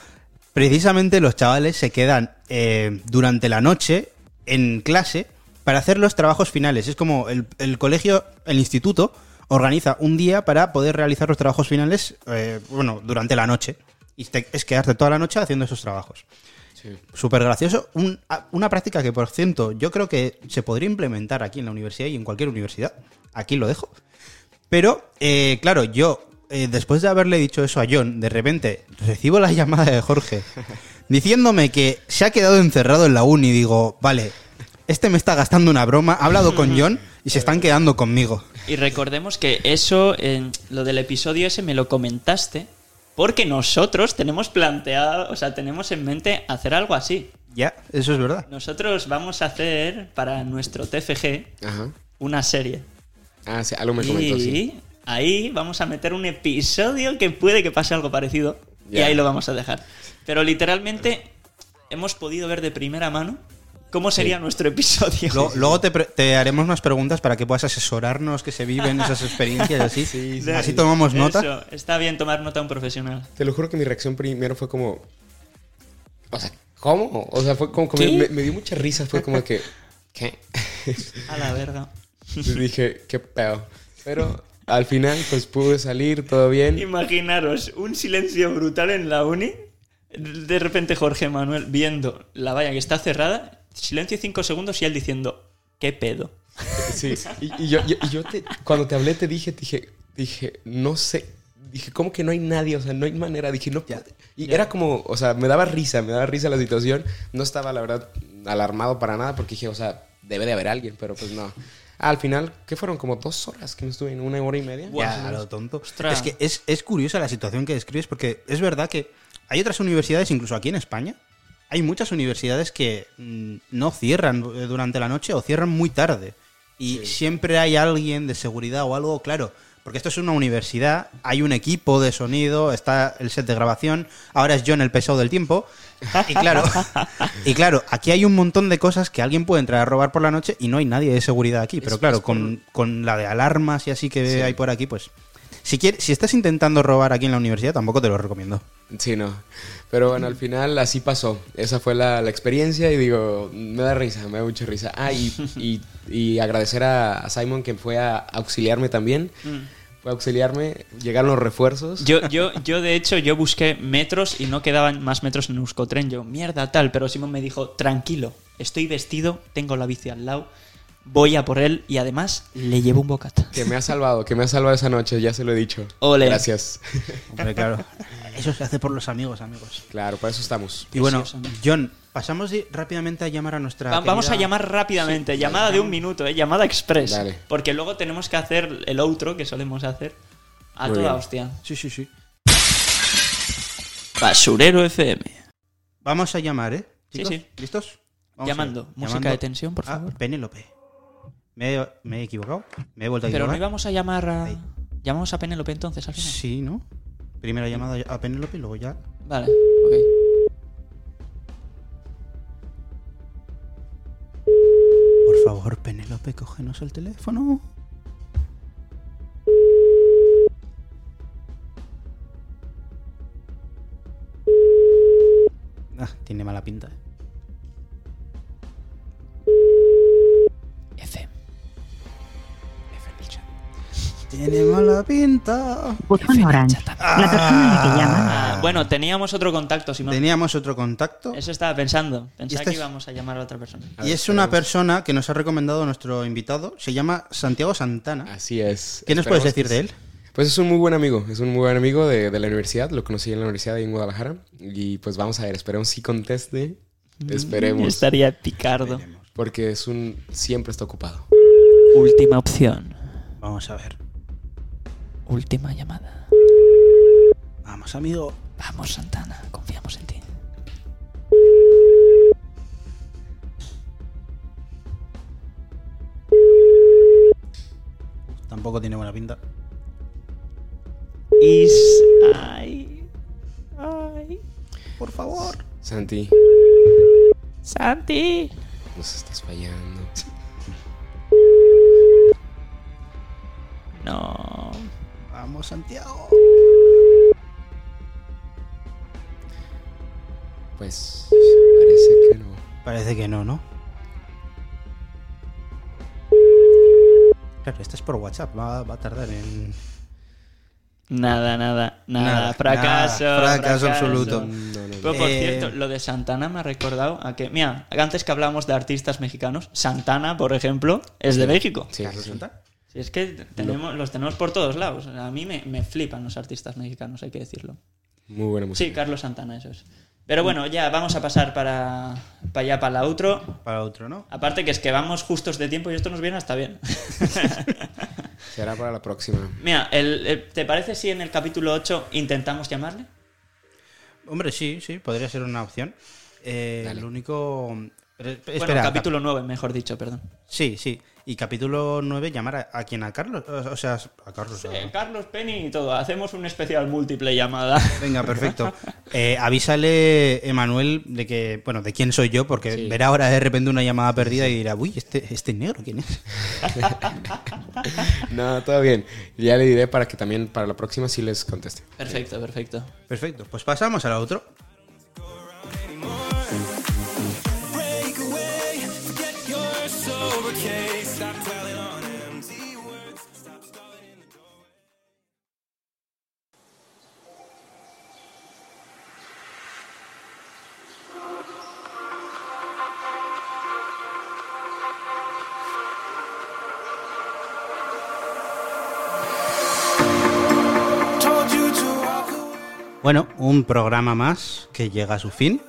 precisamente los chavales se quedan eh, durante la noche en clase para hacer los trabajos finales. Es como el, el colegio, el instituto, organiza un día para poder realizar los trabajos finales, eh, bueno, durante la noche. Y te- es quedarte toda la noche haciendo esos trabajos. Sí. Súper gracioso. Un- una práctica que, por cierto, yo creo que se podría implementar aquí en la universidad y en cualquier universidad. Aquí lo dejo. Pero, eh, claro, yo, eh, después de haberle dicho eso a John, de repente recibo la llamada de Jorge diciéndome que se ha quedado encerrado en la uni. Y digo, vale, este me está gastando una broma. Ha hablado con John Y se están quedando conmigo. Y recordemos que eso, en lo del episodio ese, me lo comentaste. Porque nosotros tenemos planteado, o sea, tenemos en mente hacer algo así. Ya, eso es verdad. Nosotros vamos a hacer para nuestro TFG Ajá. una serie. Ah, sí, algo me comentó, y sí. ahí vamos a meter un episodio que puede que pase algo parecido. Y ahí lo vamos a dejar. Pero literalmente hemos podido ver de primera mano cómo sería nuestro episodio. Lo- luego te, haremos unas preguntas para que puedas asesorarnos, que se viven esas experiencias así. Sí, sí, así sí. tomamos nota. Eso, está bien tomar nota a un profesional. Te lo juro que mi reacción primero fue como. O sea, ¿cómo? O sea, fue como que me, me dio mucha risa. Fue como que. ¿Qué? A la verga. Y dije, qué pedo. Pero al final, pues pude salir, todo bien. Imaginaros un silencio brutal en la uni. De repente Jorge Manuel viendo la valla que está cerrada. Silencio cinco segundos y él diciendo, ¿qué pedo? Sí. Y, y yo, yo- y yo te- cuando te hablé, te dije, dije, dije, no sé. Dije, ¿cómo que no hay nadie? O sea, no hay manera. Dije, no puede. Y era como, o sea, me daba risa, me daba risa la situación. No estaba, la verdad, alarmado para nada porque dije, o sea, debe de haber alguien, pero pues no. al final, ¿qué fueron? Como dos horas que me estuve en una hora y media. Ya, a lo tonto. Ostras. Es que es, es curiosa la situación que describes porque es verdad que hay otras universidades, incluso aquí en España, hay muchas universidades que mm, no cierran eh, durante la noche o cierran muy tarde. Y siempre hay alguien de seguridad o algo, claro. Porque esto es una universidad, hay un equipo de sonido, está el set de grabación, ahora es John el pesado del tiempo. Y claro, y claro, aquí hay un montón de cosas que alguien puede entrar a robar por la noche y no hay nadie de seguridad aquí. Pero Es- claro, es con, con la de alarmas y así que Sí. hay por aquí, pues. Si, quieres, si estás intentando robar aquí en la universidad, tampoco te lo recomiendo. Sí, no. Pero bueno, al final así pasó. Esa fue la, la experiencia y digo, me da risa, me da mucha risa. Ah, y, y- y agradecer a, a Simon que fue a auxiliarme también. Fue a auxiliarme, llegaron los refuerzos. Yo, yo, yo, de hecho, yo busqué metros y no quedaban más metros en Euskotren. Yo, mierda, tal. Pero Simón me dijo, tranquilo, estoy vestido, tengo la bici al lado, voy a por él y además le llevo un bocata. Que me ha salvado, que me ha salvado esa noche, ya se lo he dicho. Ole. Gracias. Hombre, claro. Eso se hace por los amigos, amigos. claro, para eso estamos. Y bueno. John, pasamos rápidamente a llamar a nuestra. Va- Vamos a llamar rápidamente, llamada de un minuto, ¿eh? llamada express. Dale. Porque luego tenemos que hacer el outro que solemos hacer a Muy toda bien. hostia. Sí, sí, sí. Basurero FM. Vamos a llamar, ¿eh? Sí, Chicos, sí. ¿Listos? Vamos Llamando. Música Llamando de tensión, por favor. Penélope. Me he, me he equivocado. Me he vuelto a Pero no equivocar. íbamos a llamar a... Ahí. Llamamos a Penélope entonces, al final. Sí, ¿no? Primera llamada a Penélope y luego ya. Vale, ok. Por favor, Penélope, cógenos el teléfono. Ah, tiene mala pinta. eh. Tiene mala pinta. Buzón Orange. La persona a la que llama Ah, bueno, teníamos otro contacto, Simón. Teníamos otro contacto. Eso estaba pensando. Pensaba este que es- íbamos a llamar a otra persona. A Y ver, es una esperemos. persona que nos ha recomendado nuestro invitado. Se llama Santiago Santana. Así es. ¿Qué nos puedes Esperemos decir que de él? Pues es un muy buen amigo, es un muy buen amigo de, de la universidad, lo conocí en la universidad ahí en Guadalajara y pues vamos a ver, esperemos si conteste, esperemos, Estaría picardo. porque es un, siempre está ocupado. Última opción. Vamos a ver. Última llamada. Vamos, amigo. Vamos, Santana, confiamos en ti. Tampoco tiene buena pinta. Is... Ay. Ay. Por favor. Santi, Santi. nos estás fallando. Vamos, Santiago. Pues parece que no. Parece que no, ¿no? Claro, este es por WhatsApp. Va, va a tardar en. Nada, nada, nada. Nada, fracaso. nada, fracaso absoluto. No, no, no. Pero por Eh, cierto, lo de Santana me ha recordado a que, mira, antes que hablábamos de artistas mexicanos, Santana, por ejemplo, es de México. Sí, sí, Carlos sí. Santana. Si es que tenemos, los tenemos por todos lados. A mí me, me flipan los artistas mexicanos, hay que decirlo. Muy buena música. Sí, Carlos Santana, eso es. Pero bueno, ya vamos a pasar para, para allá, para la outro. Para otro, ¿no? Aparte que es que vamos justos de tiempo y esto nos viene hasta bien. Será para la próxima. Mira, el- el- ¿te parece si en el capítulo 8 intentamos llamarle? Hombre, sí, sí, podría ser una opción. Eh, lo único. eh, bueno, capítulo 9, mejor dicho, perdón. Sí, sí. Y capítulo 9, llamar a, a quién? ¿A Carlos? O sea, a Carlos. a- Eh, Carlos Penny y todo. Hacemos un especial múltiple llamada. Venga, perfecto. Eh, avísale, Emanuel, de que, bueno, de quién soy yo, porque Sí. verá ahora de repente una llamada perdida y dirá, uy, este, este negro, ¿quién es? No, todo bien. Ya le diré para que también para la próxima sí les conteste. Perfecto, perfecto. Perfecto, pues pasamos a la otro. Bueno, un programa más que llega a su fin.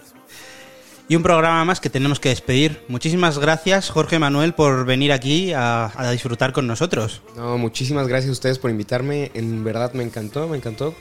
Y un programa más que tenemos que despedir. Muchísimas gracias, Jorge Manuel, por venir aquí a, a disfrutar con nosotros. No, muchísimas gracias a ustedes por invitarme. En verdad me encantó, me encantó.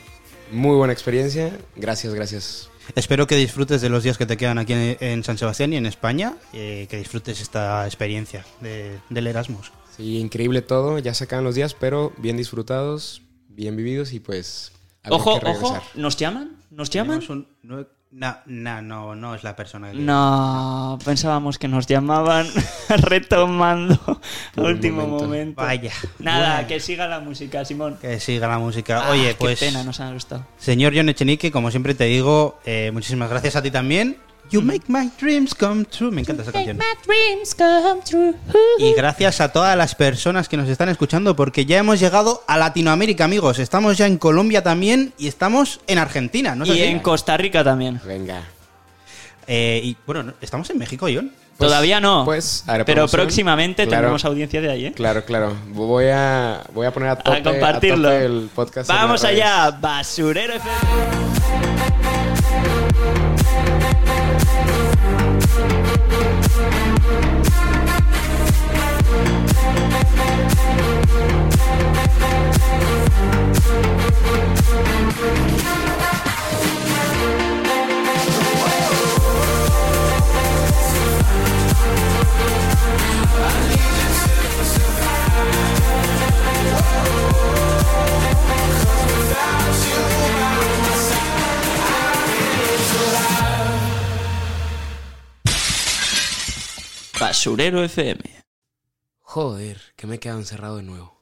Muy buena experiencia. Gracias, gracias. Espero que disfrutes de los días que te quedan aquí en, San Sebastián y en España, eh, que disfrutes esta experiencia de- del Erasmus. Sí, increíble todo. Ya se acaban los días, pero bien disfrutados, bien vividos y pues. Habrá Ojo, que ojo. ¿nos llaman? ¿Nos llaman? Un- no, no, no, no, no es la persona que... No, pensábamos que nos llamaban retomando a último momento. momento. Vaya. Nada, Bueno, que siga la música, Simón. que siga la música. Ah, Oye, qué pues... pena, nos ha gustado. Señor John Echenique, como siempre te digo, eh, muchísimas gracias a ti también. You make my dreams come true. Me encanta esa canción. Y gracias a todas las personas que nos están escuchando porque ya hemos llegado a Latinoamérica, amigos. Estamos ya en Colombia también y estamos en Argentina, ¿no? Y en Costa Rica también. Venga. Eh, y bueno, no, estamos en México, John. Pues- Todavía no. pues, pero próximamente Claro. tendremos audiencia de ahí, ¿eh? Claro, claro. Voy a, voy a poner a tope, a compartirlo. tope el podcast. Vamos allá, Basurero FM. I need you to survive. Basurero FM. Joder, que me he quedado encerrado de nuevo.